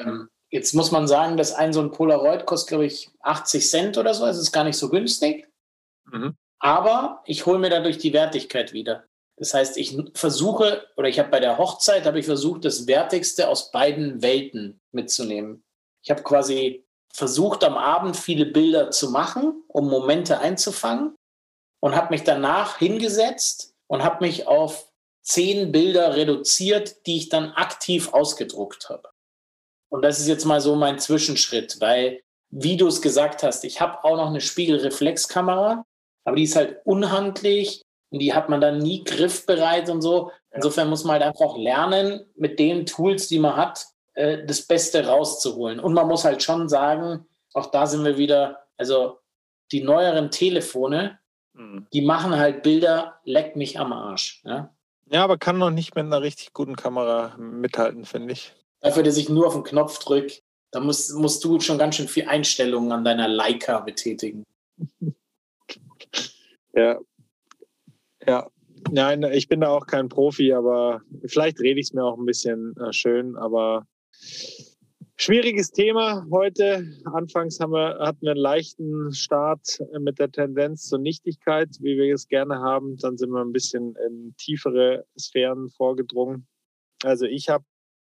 Ähm, jetzt muss man sagen, dass ein so ein Polaroid kostet, glaube ich, 80 Cent oder so. Es ist gar nicht so günstig. Mhm. Aber ich hole mir dadurch die Wertigkeit wieder. Das heißt, ich versuche, oder ich habe bei der Hochzeit, habe ich versucht, das Wertigste aus beiden Welten mitzunehmen. Ich habe quasi versucht, am Abend viele Bilder zu machen, um Momente einzufangen und habe mich danach hingesetzt und habe mich auf zehn Bilder reduziert, die ich dann aktiv ausgedruckt habe. Und das ist jetzt mal so mein Zwischenschritt, weil, wie du es gesagt hast, ich habe auch noch eine Spiegelreflexkamera, aber die ist halt unhandlich und die hat man dann nie griffbereit und so. Insofern muss man halt einfach lernen, mit den Tools, die man hat, äh, das Beste rauszuholen. Und man muss halt schon sagen, auch da sind wir wieder, also die neueren Telefone, hm. die machen halt Bilder, leck mich am Arsch. Ja? ja, aber kann noch nicht mit einer richtig guten Kamera mithalten, finde ich. Dafür, dass ich nur auf den Knopf drücke, da musst, musst du schon ganz schön viel Einstellungen an deiner Leica betätigen. [LAUGHS] Ja. Ja. Nein, ich bin da auch kein Profi, aber vielleicht rede ich es mir auch ein bisschen äh, schön, aber Schwieriges Thema heute. Anfangs haben wir, hatten wir einen leichten Start mit der Tendenz zur Nichtigkeit, wie wir es gerne haben. Dann sind wir ein bisschen in tiefere Sphären vorgedrungen. Also ich habe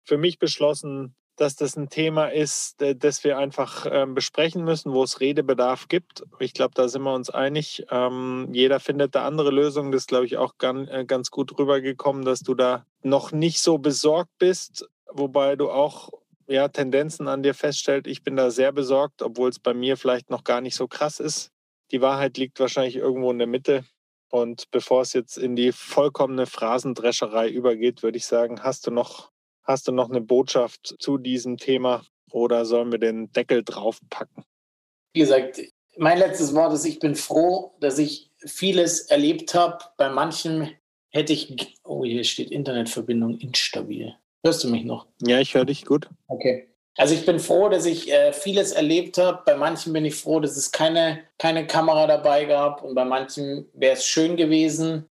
für mich beschlossen, dass das ein Thema ist, das wir einfach ähm, besprechen müssen, wo es Redebedarf gibt. Ich glaube, da sind wir uns einig. Ähm, jeder findet da andere Lösungen. Das ist, glaube ich, auch ganz, äh, ganz gut rübergekommen, dass du da noch nicht so besorgt bist, wobei du auch ja, Tendenzen an dir feststellt. Ich bin da sehr besorgt, obwohl es bei mir vielleicht noch gar nicht so krass ist. Die Wahrheit liegt wahrscheinlich irgendwo in der Mitte. Und bevor es jetzt in die vollkommene Phrasendrescherei übergeht, würde ich sagen, hast du noch, hast du noch eine Botschaft zu diesem Thema oder sollen wir den Deckel draufpacken? Wie gesagt, mein letztes Wort ist, ich bin froh, dass ich vieles erlebt habe. Bei manchen hätte ich, oh, hier steht Internetverbindung instabil. Hörst du mich noch? Ja, ich höre dich gut. Okay. Also ich bin froh, dass ich äh, vieles erlebt habe. Bei manchen bin ich froh, dass es keine, keine Kamera dabei gab und bei manchen wäre es schön gewesen.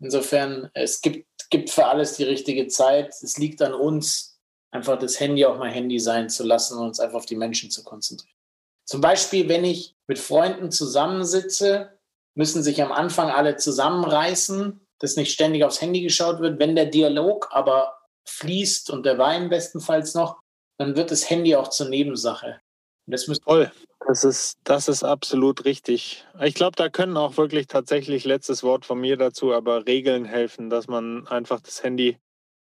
Insofern, es gibt, gibt für alles die richtige Zeit. Es liegt an uns, einfach das Handy auch mal Handy sein zu lassen und uns einfach auf die Menschen zu konzentrieren. Zum Beispiel, wenn ich mit Freunden zusammensitze, müssen sich am Anfang alle zusammenreißen, dass nicht ständig aufs Handy geschaut wird. Wenn der Dialog aber fließt und der Wein bestenfalls noch, dann wird das Handy auch zur Nebensache. Das Toll, das ist, das ist absolut richtig. Ich glaube, da können auch wirklich tatsächlich letztes Wort von mir dazu, aber Regeln helfen, dass man einfach das Handy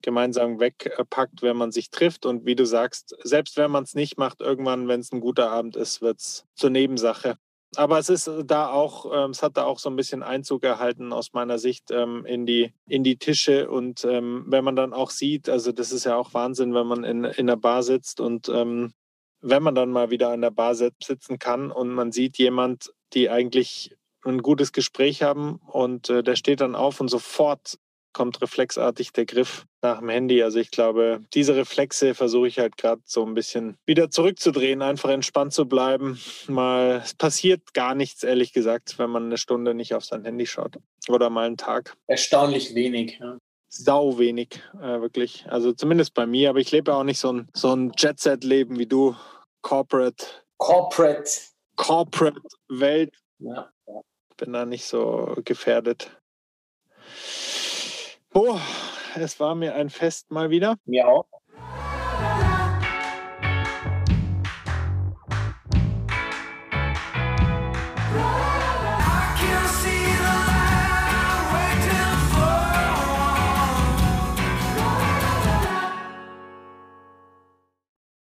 gemeinsam wegpackt, wenn man sich trifft. Und wie du sagst, selbst wenn man es nicht macht, irgendwann, wenn es ein guter Abend ist, wird es zur Nebensache aber es ist äh, da auch, ähm, es hat da auch so ein bisschen Einzug erhalten aus meiner Sicht ähm, in, die, in die Tische. Und ähm, wenn man dann auch sieht, also das ist ja auch Wahnsinn, wenn man in, in der Bar sitzt und wenn man dann mal wieder an der Bar sitzen kann und man sieht jemand, die eigentlich ein gutes Gespräch haben und äh, der steht dann auf und sofort kommt reflexartig der Griff nach dem Handy. Also ich glaube, diese Reflexe versuche ich halt gerade so ein bisschen wieder zurückzudrehen, einfach entspannt zu bleiben. Mal, es passiert gar nichts, ehrlich gesagt, wenn man eine Stunde nicht auf sein Handy schaut. Oder mal einen Tag. Erstaunlich wenig, ja. Sau wenig, äh, wirklich. Also zumindest bei mir, aber ich lebe auch nicht so ein, so ein Jet-Set-Leben wie du. Corporate. Corporate. Corporate Welt. Ja. Bin da nicht so gefährdet. Oh, es war mir ein Fest mal wieder. Mir auch.